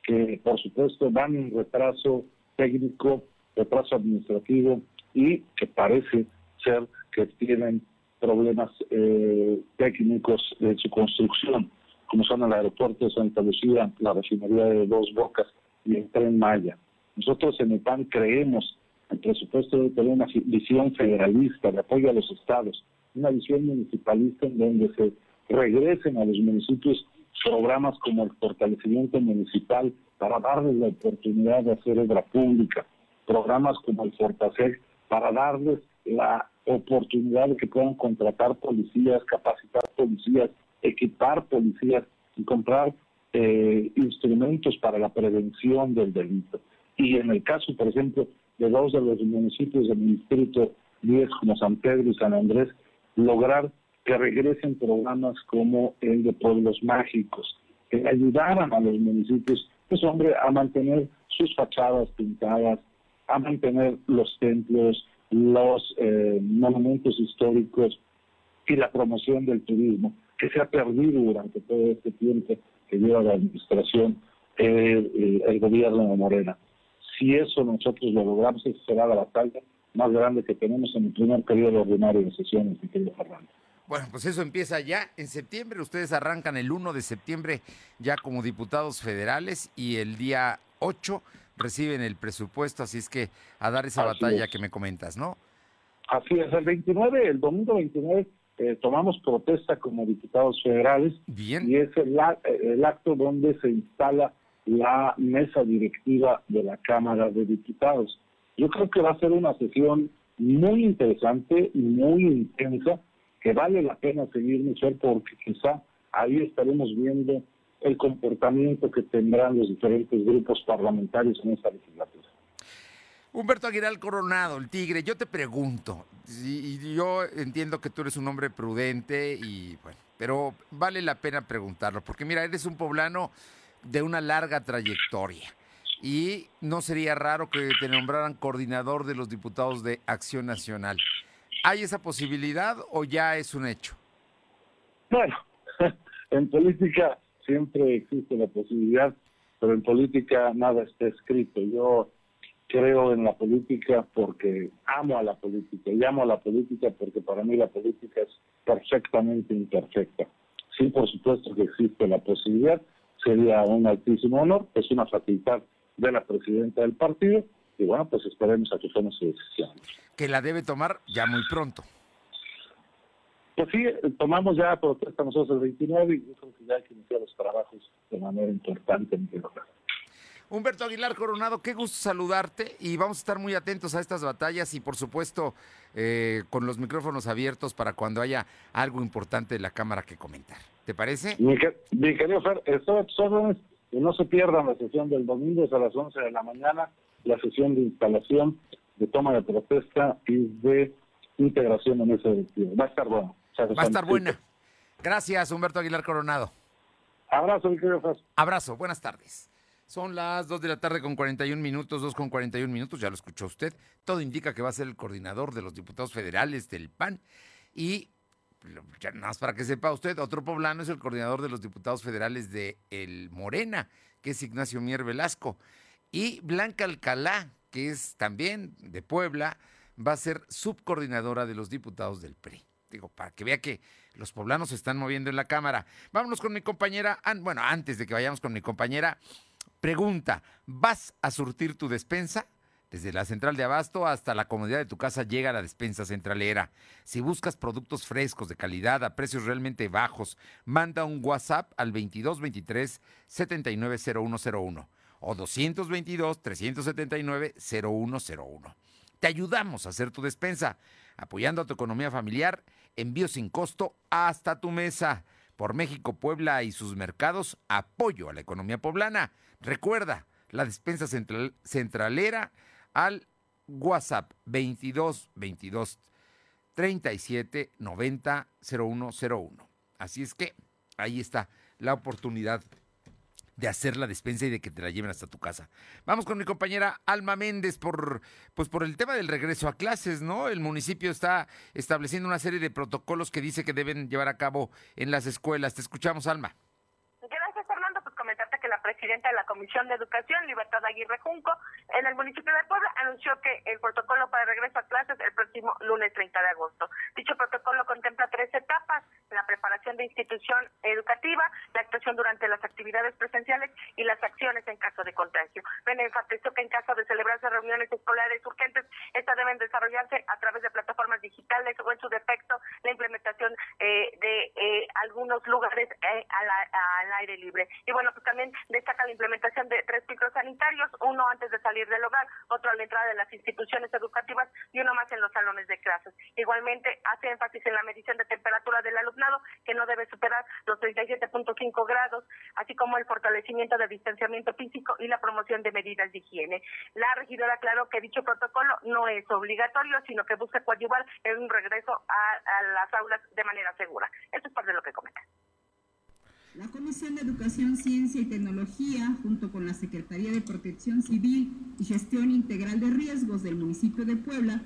que, por supuesto, dan un retraso técnico, retraso administrativo y que parece ser que tienen problemas eh, técnicos de su construcción, como son el aeropuerto de Santa Lucía, la refinería de Dos Bocas y el tren Maya. Nosotros en el PAN creemos el presupuesto debe tener una visión federalista de apoyo a los estados, una visión municipalista en donde se regresen a los municipios programas como el fortalecimiento municipal para darles la oportunidad de hacer obra pública, programas como el Fortasec para darles la oportunidad de que puedan contratar policías, capacitar policías, equipar policías y comprar eh, instrumentos para la prevención del delito. Y en el caso, por ejemplo, de dos de los municipios del distrito 10 como San Pedro y San Andrés, lograr que regresen programas como el de pueblos mágicos, que ayudaran a los municipios, pues hombre, a mantener sus fachadas pintadas, a mantener los templos, los eh, monumentos históricos y la promoción del turismo, que se ha perdido durante todo este tiempo que lleva la administración, eh, el gobierno de Morena. Si eso nosotros lo logramos, esa será la batalla más grande que tenemos en el primer periodo ordinario de sesiones, mi querido Fernando. Bueno, pues eso empieza ya en septiembre. Ustedes arrancan el 1 de septiembre ya como diputados federales y el día 8 reciben el presupuesto, así es que a dar esa Así batalla es. que me comentas, ¿no? Así es, el 29, el domingo 29, eh, tomamos protesta como diputados federales Bien. y es el acto donde se instala la mesa directiva de la Cámara de Diputados. Yo creo que va a ser una sesión muy interesante y muy intensa, que vale la pena seguir, Michelle, porque quizá ahí estaremos viendo el comportamiento que tendrán los diferentes grupos parlamentarios en esta legislatura. Humberto Aguilar Coronado, el tigre, yo te pregunto, y y yo entiendo que tú eres un hombre prudente y bueno, pero vale la pena preguntarlo, porque mira, eres un poblano de una larga trayectoria y no sería raro que te nombraran coordinador de los diputados de Acción Nacional. ¿Hay esa posibilidad o ya es un hecho? Bueno, en política siempre existe la posibilidad, pero en política nada está escrito. Yo creo en la política porque amo a la política y amo a la política porque para mí la política es perfectamente imperfecta. Sí, por supuesto que existe la posibilidad, sería un altísimo honor, es una facultad de la presidenta del partido y bueno, pues esperemos a que tome su decisión. Que la debe tomar ya muy pronto. Pues sí, tomamos ya protesta nosotros el 29 y yo creo que ya hay que iniciar los trabajos de manera importante. querido Carlos. Humberto Aguilar Coronado, qué gusto saludarte y vamos a estar muy atentos a estas batallas y por supuesto eh, con los micrófonos abiertos para cuando haya algo importante de la Cámara que comentar. ¿Te parece? Mi, que- mi querido Fer, estoy a tus órdenes y no se pierdan la sesión del domingo, es a las 11 de la mañana, la sesión de instalación, de toma de protesta y de integración en ese directiva. Va a estar bueno. Va a estar buena. Gracias, Humberto Aguilar Coronado. Abrazo, mi querido Fer. Abrazo, buenas tardes. Son las 2 de la tarde con 41 minutos, 2 con 41 minutos, ya lo escuchó usted. Todo indica que va a ser el coordinador de los diputados federales del PAN. Y ya nada más para que sepa usted, otro poblano es el coordinador de los diputados federales de el Morena, que es Ignacio Mier Velasco. Y Blanca Alcalá, que es también de Puebla, va a ser subcoordinadora de los diputados del PRI. Digo, para que vea que los poblanos se están moviendo en la Cámara. Vámonos con mi compañera, bueno, antes de que vayamos con mi compañera, pregunta, ¿vas a surtir tu despensa? Desde la central de abasto hasta la comodidad de tu casa llega la despensa centralera. Si buscas productos frescos de calidad a precios realmente bajos, manda un WhatsApp al 2223 790101 o 222 379 0101. Te ayudamos a hacer tu despensa, apoyando a tu economía familiar, envío sin costo hasta tu mesa. Por México, Puebla y sus mercados, apoyo a la economía poblana. Recuerda, la despensa central- centralera al WhatsApp 22 22 37 90 0101. Así es que ahí está la oportunidad de hacer la despensa y de que te la lleven hasta tu casa. Vamos con mi compañera Alma Méndez por pues por el tema del regreso a clases, ¿no? El municipio está estableciendo una serie de protocolos que dice que deben llevar a cabo en las escuelas. Te escuchamos, Alma. Gracias, Fernando. Pues comentarte que la presidenta de la Comisión de Educación, Libertad Aguirre Junco, en el municipio de Puebla, anunció que el protocolo para regreso a clases el próximo lunes 30 de agosto. Dicho protocolo contempla tres etapas, la preparación de institución educativa, la actuación durante las actividades presenciales y las acciones en caso de contagio. Ben enfatizó que en caso de celebrarse reuniones escolares urgentes, estas deben desarrollarse a través de plataformas digitales o en su defecto la implementación eh, de eh, algunos lugares eh, al, aire libre. Y bueno, pues también destaca la implementación de tres filtros sanitarios, uno antes de salir del hogar, otro a la entrada de las instituciones educativas y uno más en los salones de clases. Igualmente hace énfasis en la medición de temperatura del alumnado, que no debe superar los 37.5 grados, así como el fortalecimiento del distanciamiento físico y la promoción de medidas de higiene. La regidora aclaró que dicho protocolo no es obligatorio, sino que busca coadyuvar en un regreso a, a las aulas de manera segura. Esto es parte de lo que comenta. La Comisión de Educación, Ciencia y Tecnología, junto con la Secretaría de Protección Civil y Gestión Integral de Riesgos del municipio de Puebla,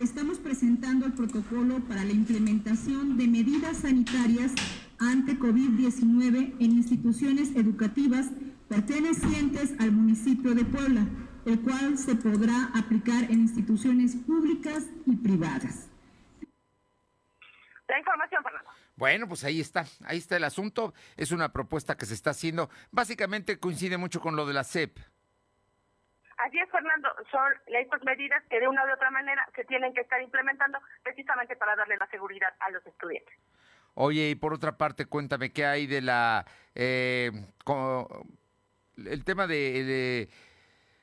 estamos presentando el protocolo para la implementación de medidas sanitarias ante COVID-19 en instituciones educativas pertenecientes al municipio de Puebla, el cual se podrá aplicar en instituciones públicas y privadas. La información, Fernando. Bueno, pues ahí está, ahí está el asunto. Es una propuesta que se está haciendo. Básicamente coincide mucho con lo de la CEP. Así es, Fernando, son estas medidas que de una u otra manera se tienen que estar implementando precisamente para darle la seguridad a los estudiantes. Oye, y por otra parte, cuéntame qué hay de la eh, el tema de,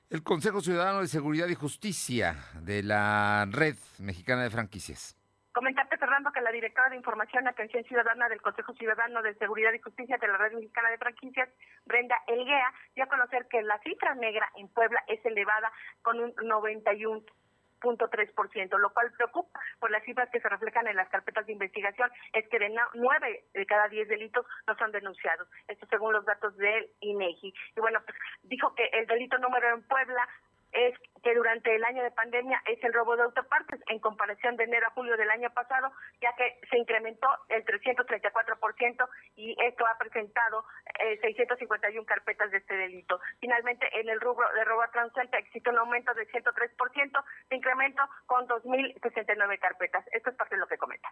el Consejo Ciudadano de Seguridad y Justicia de la Red Mexicana de Franquicias. Comentarte, Fernando, que la directora de Información Atención Ciudadana del Consejo Ciudadano de Seguridad y Justicia de la Red Mexicana de Franquicias, Brenda Elguea, dio a conocer que la cifra negra en Puebla es elevada con un 91 ciento, lo cual preocupa por las cifras que se reflejan en las carpetas de investigación, es que de nueve de cada diez delitos no son denunciados. Esto según los datos del INEGI. Y bueno, pues dijo que el delito número en Puebla es que durante el año de pandemia es el robo de autopartes en comparación de enero a julio del año pasado, ya que se incrementó el 334% y esto ha presentado 651 eh, carpetas de este delito. Finalmente, en el rubro de robo a transeúnte existe un aumento de 103% de incremento con 2.069 carpetas. Esto es parte de lo que comenta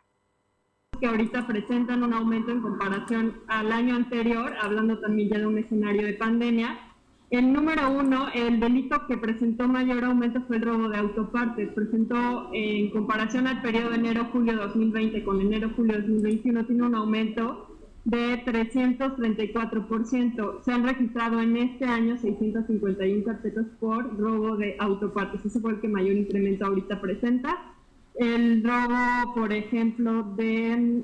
que ahorita presentan un aumento en comparación al año anterior, hablando también ya de un escenario de pandemia, el número uno, el delito que presentó mayor aumento fue el robo de autopartes. Presentó en comparación al periodo enero-julio 2020 con enero-julio 2021, tiene un aumento de 334%. Se han registrado en este año 651 carpetas por robo de autopartes. Ese fue el que mayor incremento ahorita presenta. El robo, por ejemplo, de...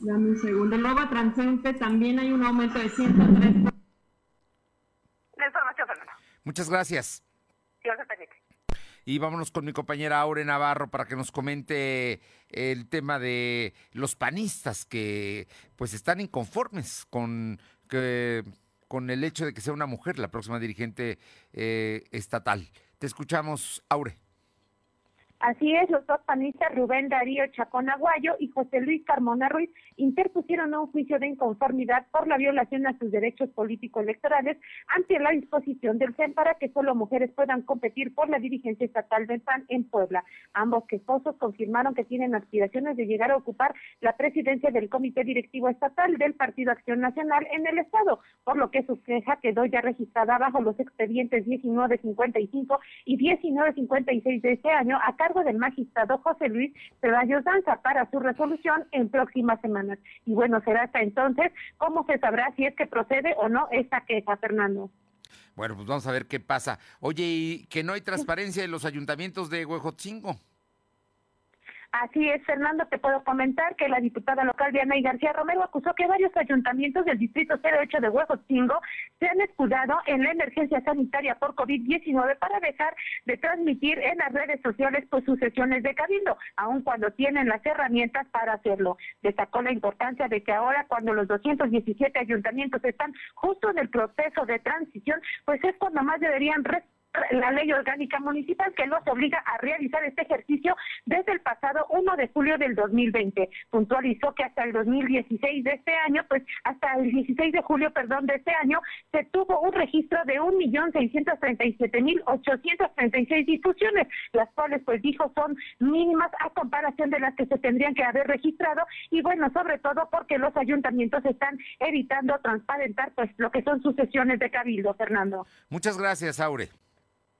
Dame un segundo. Robo a transeúnte también hay un aumento de 103%. Muchas gracias. Y vámonos con mi compañera Aure Navarro para que nos comente el tema de los panistas que pues están inconformes con que con el hecho de que sea una mujer la próxima dirigente eh, estatal. Te escuchamos, Aure. Así es, los dos panistas Rubén Darío Chacón Aguayo y José Luis Carmona Ruiz interpusieron un juicio de inconformidad por la violación a sus derechos político-electorales ante la disposición del CEN para que solo mujeres puedan competir por la dirigencia estatal del PAN en Puebla. Ambos quejosos confirmaron que tienen aspiraciones de llegar a ocupar la presidencia del Comité Directivo Estatal del Partido Acción Nacional en el Estado, por lo que su queja quedó ya registrada bajo los expedientes 1955 y 1956 de este año a cargo del magistrado José Luis Ceballos Danza para su resolución en próximas semanas. Y bueno, será hasta entonces cómo se sabrá si es que procede o no esta queja, Fernando. Bueno, pues vamos a ver qué pasa. Oye, ¿y que no hay transparencia en los ayuntamientos de Huejotzingo? Así es, Fernando, te puedo comentar que la diputada local Diana y García Romero acusó que varios ayuntamientos del distrito 08 de Huejotzingo se han escudado en la emergencia sanitaria por COVID-19 para dejar de transmitir en las redes sociales pues sus sesiones de cabildo, aun cuando tienen las herramientas para hacerlo. Destacó la importancia de que ahora cuando los 217 ayuntamientos están justo en el proceso de transición, pues es cuando más deberían la ley orgánica municipal que los obliga a realizar este ejercicio desde el pasado 1 de julio del 2020. Puntualizó que hasta el 2016 de este año, pues hasta el 16 de julio, perdón, de este año, se tuvo un registro de 1.637.836 difusiones, las cuales, pues dijo, son mínimas a comparación de las que se tendrían que haber registrado y bueno, sobre todo porque los ayuntamientos están evitando transparentar pues lo que son sus sesiones de cabildo, Fernando. Muchas gracias, Aure.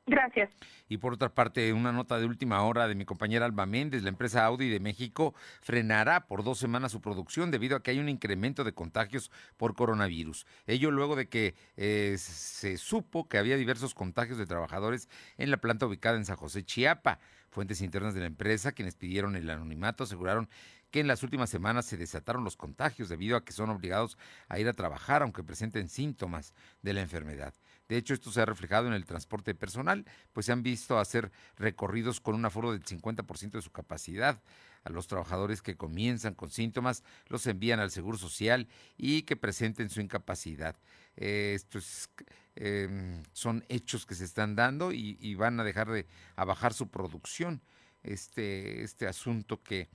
Gracias. Y por otra parte, una nota de última hora de mi compañera Alba Méndez, la empresa Audi de México frenará por dos semanas su producción debido a que hay un incremento de contagios por coronavirus. Ello luego de que eh, se supo que había diversos contagios de trabajadores en la planta ubicada en San José, Chiapa. Fuentes internas de la empresa, quienes pidieron el anonimato, aseguraron que en las últimas semanas se desataron los contagios debido a que son obligados a ir a trabajar aunque presenten síntomas de la enfermedad. De hecho, esto se ha reflejado en el transporte personal, pues se han visto hacer recorridos con un aforo del 50% de su capacidad. A los trabajadores que comienzan con síntomas los envían al Seguro Social y que presenten su incapacidad. Eh, estos em, son hechos que se están dando y, van a dejar de a bajar su producción. Este, este asunto que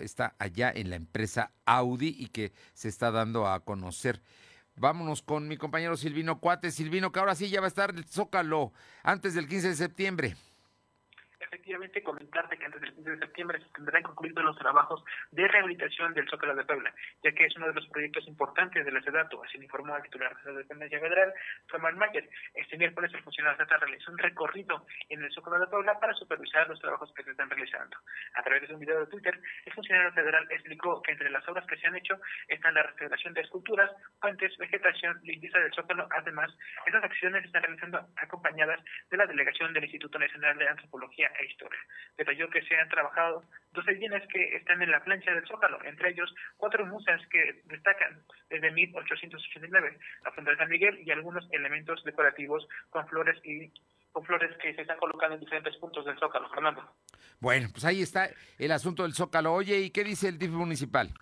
está allá en la empresa Audi y que se está dando a conocer. Vámonos con mi compañero Silvino Cuate. Silvino, que ahora sí ya va a estar el Zócalo antes del 15 de septiembre efectivamente comentarte que antes del 15 de septiembre se tendrán concluidos los trabajos de rehabilitación del Zócalo de Puebla, ya que es uno de los proyectos importantes de la SEDATO, así informó el titular de la Dependencia Federal, Samuel Mayer. Este miércoles el funcionario SEDATO realizó un recorrido en el Zócalo de Puebla para supervisar los trabajos que se están realizando. A través de un video de Twitter, el funcionario federal explicó que entre las obras que se han hecho están la restauración de esculturas, puentes, vegetación, limpieza del Zócalo. Además, estas acciones se están realizando acompañadas de la delegación del Instituto Nacional de Antropología e historia. Detalló que se han trabajado 12 bienes que están en la plancha del Zócalo, entre ellos cuatro musas que destacan desde 1889, la San Miguel y algunos elementos decorativos con flores y con flores que se están colocando en diferentes puntos del Zócalo, Fernando. Bueno, pues ahí está el asunto del Zócalo. Oye, ¿y qué dice el DIF municipal?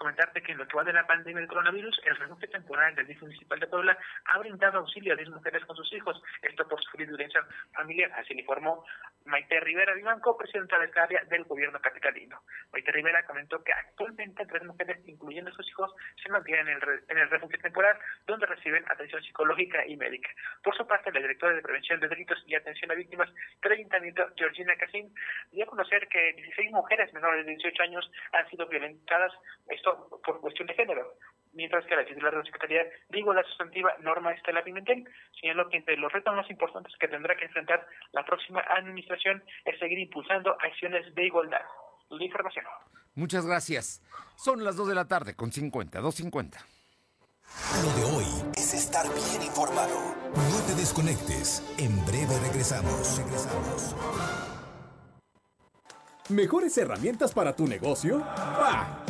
Comentarte que en lo que va de la pandemia del coronavirus, el refugio temporal del DIF municipal de Puebla ha brindado auxilio a 10 mujeres con sus hijos, esto por sufrir violencia familiar, así le informó Maite Rivera Vivanco, presidenta de esta área del gobierno capitalino. Maite Rivera comentó que actualmente tres mujeres, incluyendo sus hijos, se mantienen en el, en el refugio temporal, donde reciben atención psicológica y médica. Por su parte, la directora de Prevención de Delitos y Atención a Víctimas del Ayuntamiento, Georgina Casín, dio a conocer que 16 mujeres menores de 18 años han sido violentadas, esto por cuestión de género, mientras que la titular de la Secretaría digo la sustantiva Norma Estela Pimentel señaló que entre los retos más importantes que tendrá que enfrentar la próxima administración es seguir impulsando acciones de igualdad. La información. Muchas gracias. Son las 2 de la tarde con 50, 2.50. Lo de hoy es estar bien informado. No te desconectes. En breve regresamos. Regresamos. ¿Mejores herramientas para tu negocio? ¡Bah!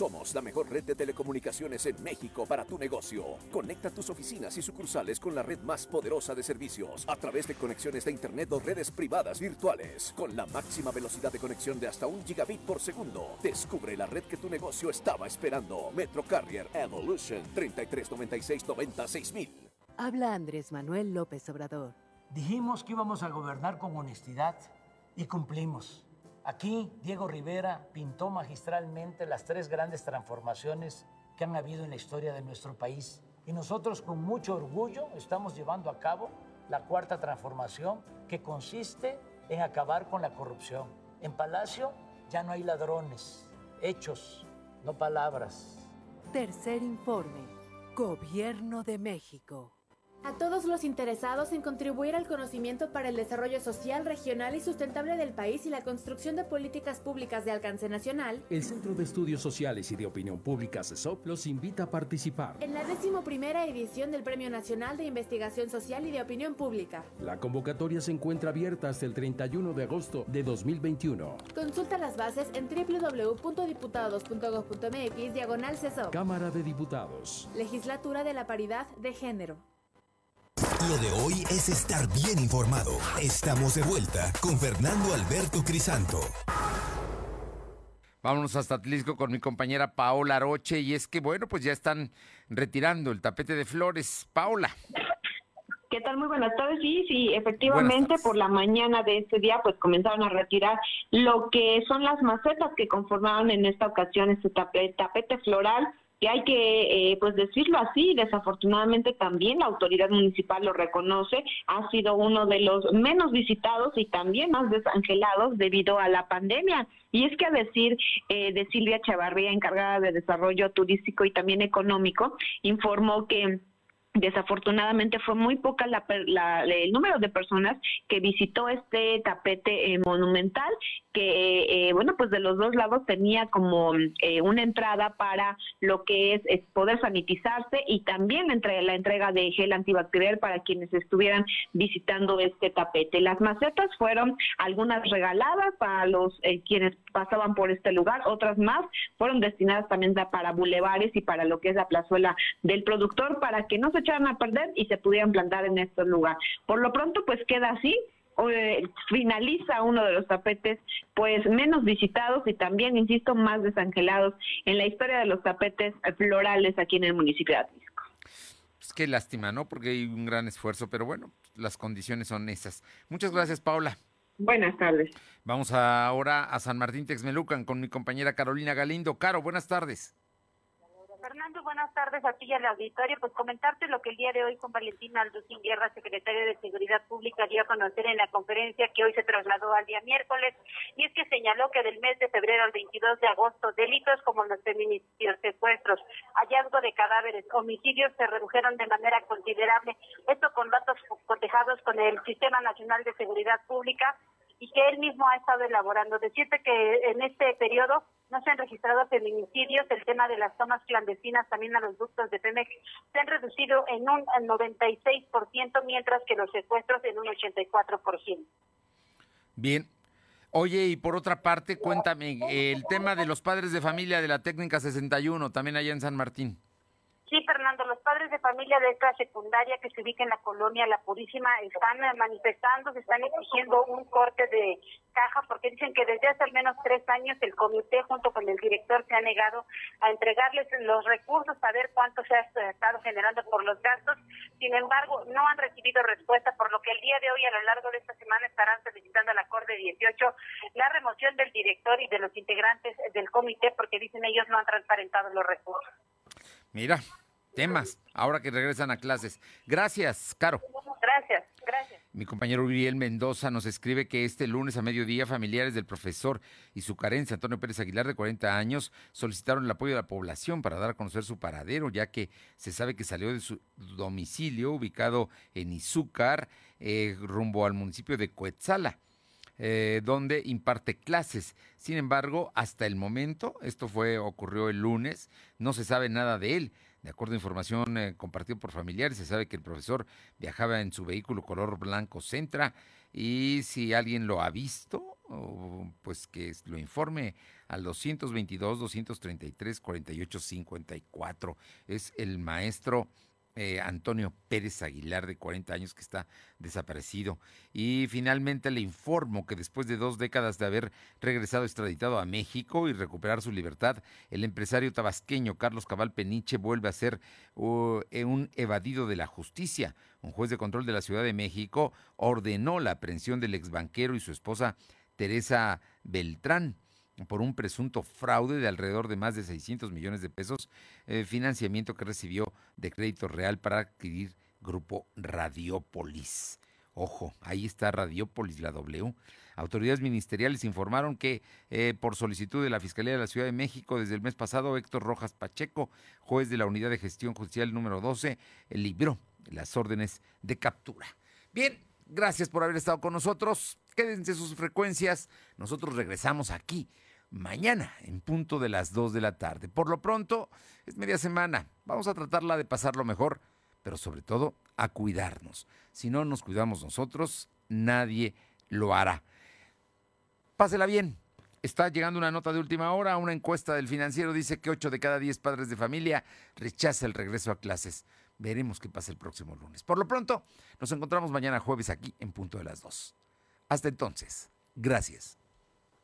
Somos la mejor red de telecomunicaciones en México para tu negocio. Conecta tus oficinas y sucursales con la red más poderosa de servicios a través de conexiones de Internet o redes privadas virtuales con la máxima velocidad de conexión de hasta un gigabit por segundo. Descubre la red que tu negocio estaba esperando. Metro Carrier Evolution 3396 Habla Andrés Manuel López Obrador. Dijimos que íbamos a gobernar con honestidad y cumplimos. Aquí Diego Rivera pintó magistralmente las tres grandes transformaciones que han habido en la historia de nuestro país. Y nosotros con mucho orgullo estamos llevando a cabo la cuarta transformación que consiste en acabar con la corrupción. En Palacio ya no hay ladrones, hechos, no palabras. Tercer informe, Gobierno de México. A todos los interesados en contribuir al conocimiento para el desarrollo social, regional y sustentable del país y la construcción de políticas públicas de alcance nacional, el Centro de Estudios Sociales y de Opinión Pública CESOP los invita a participar en la primera edición del Premio Nacional de Investigación Social y de Opinión Pública. La convocatoria se encuentra abierta hasta el 31 de agosto de 2021. Consulta las bases en www.diputados.gov.mx diagonal CESOP. Cámara de Diputados. Legislatura de la Paridad de Género. Lo de hoy es estar bien informado. Estamos de vuelta con Fernando Alberto Crisanto. Vámonos hasta Atlisco con mi compañera Paola Roche y es que bueno, pues ya están retirando el tapete de flores. Paola. ¿Qué tal? Muy buenas tardes. Sí, sí, efectivamente, por la mañana de este día, pues comenzaron a retirar lo que son las macetas que conformaban en esta ocasión este tapete, tapete floral que hay que eh, pues decirlo así, desafortunadamente también la autoridad municipal lo reconoce, ha sido uno de los menos visitados y también más desangelados debido a la pandemia. Y es que a decir eh, de Silvia Chavarría, encargada de desarrollo turístico y también económico, informó que Desafortunadamente fue muy poca la, el número de personas que visitó este tapete eh, monumental que, eh, bueno, pues de los dos lados tenía como eh, una entrada para lo que es, poder sanitizarse y también entre la entrega de gel antibacterial para quienes estuvieran visitando este tapete. Las macetas fueron algunas regaladas para los eh, quienes pasaban por este lugar, otras más fueron destinadas también para bulevares y para lo que es la plazuela del productor para que no se echaran a perder y se pudieran plantar en este lugar. Por lo pronto, pues queda así eh, finaliza uno de los tapetes pues menos visitados y también, insisto, más desangelados en la historia de los tapetes florales aquí en el municipio de Atlisco. Pues qué lástima, ¿no? Porque hay un gran esfuerzo, pero bueno, las condiciones son esas. Muchas gracias, Paula. Buenas tardes. Vamos ahora a San Martín Texmelucan con mi compañera Carolina Galindo. Caro, buenas tardes. Fernando, buenas tardes a ti y al auditorio. Pues comentarte lo que el día de hoy con Valentina Alducín Guerra, secretaria de Seguridad Pública, dio a conocer en la conferencia que hoy se trasladó al día miércoles, y es que señaló que del mes de febrero al 22 de agosto, delitos como los feminicidios, secuestros, hallazgo de cadáveres, homicidios se redujeron de manera considerable. Esto con datos cotejados con el Sistema Nacional de Seguridad Pública y que él mismo ha estado elaborando. Decirte que en este periodo no se han registrado feminicidios, el tema de las tomas clandestinas también a los ductos de Pemex se han reducido en un 96%, mientras que los secuestros en un 84%. Bien. Oye, y por otra parte, cuéntame, el tema de los padres de familia de la técnica 61, también allá en San Martín. Sí, Fernando, los padres de familia de esta secundaria que se ubica en la colonia La Purísima están eh, manifestando, se están exigiendo un corte de caja porque dicen que desde hace al menos tres años el comité junto con el director se ha negado a entregarles los recursos, a ver cuánto se ha estado generando por los gastos. Sin embargo, no han recibido respuesta, por lo que el día de hoy, a lo largo de esta semana, estarán solicitando a la Corte 18 la remoción del director y de los integrantes del comité porque dicen ellos no han transparentado los recursos. Mira, temas, ahora que regresan a clases. Gracias, Caro. Gracias, gracias. Mi compañero Uriel Mendoza nos escribe que este lunes a mediodía familiares del profesor y su carencia, Antonio Pérez Aguilar, de 40 años, solicitaron el apoyo de la población para dar a conocer su paradero, ya que se sabe que salió de su domicilio ubicado en Izúcar, eh, rumbo al municipio de Coetzala. Eh, donde imparte clases. Sin embargo, hasta el momento, esto fue ocurrió el lunes, no se sabe nada de él. De acuerdo a información eh, compartida por familiares, se sabe que el profesor viajaba en su vehículo color blanco Centra y si alguien lo ha visto, pues que lo informe al 222-233-4854. Es el maestro eh, Antonio Pérez Aguilar, de 40 años, que está desaparecido. Y finalmente le informo que después de dos décadas de haber regresado extraditado a México y recuperar su libertad, el empresario tabasqueño Carlos Cabal Peniche vuelve a ser uh, un evadido de la justicia. Un juez de control de la Ciudad de México ordenó la aprehensión del exbanquero y su esposa Teresa Beltrán por un presunto fraude de alrededor de más de 600 millones de pesos, eh, financiamiento que recibió de crédito real para adquirir Grupo Radiopolis. Ojo, ahí está Radiopolis, la W. Autoridades ministeriales informaron que eh, por solicitud de la Fiscalía de la Ciudad de México desde el mes pasado, Héctor Rojas Pacheco, juez de la Unidad de Gestión Judicial número 12, libró las órdenes de captura. Bien, gracias por haber estado con nosotros. Quédense sus frecuencias. Nosotros regresamos aquí mañana en punto de las 2 de la tarde. Por lo pronto, es media semana. Vamos a tratarla de pasarlo mejor, pero sobre todo a cuidarnos. Si no nos cuidamos nosotros, nadie lo hará. Pásela bien. Está llegando una nota de última hora. Una encuesta del financiero dice que 8 de cada 10 padres de familia rechaza el regreso a clases. Veremos qué pasa el próximo lunes. Por lo pronto, nos encontramos mañana jueves aquí en punto de las 2. Hasta entonces, gracias.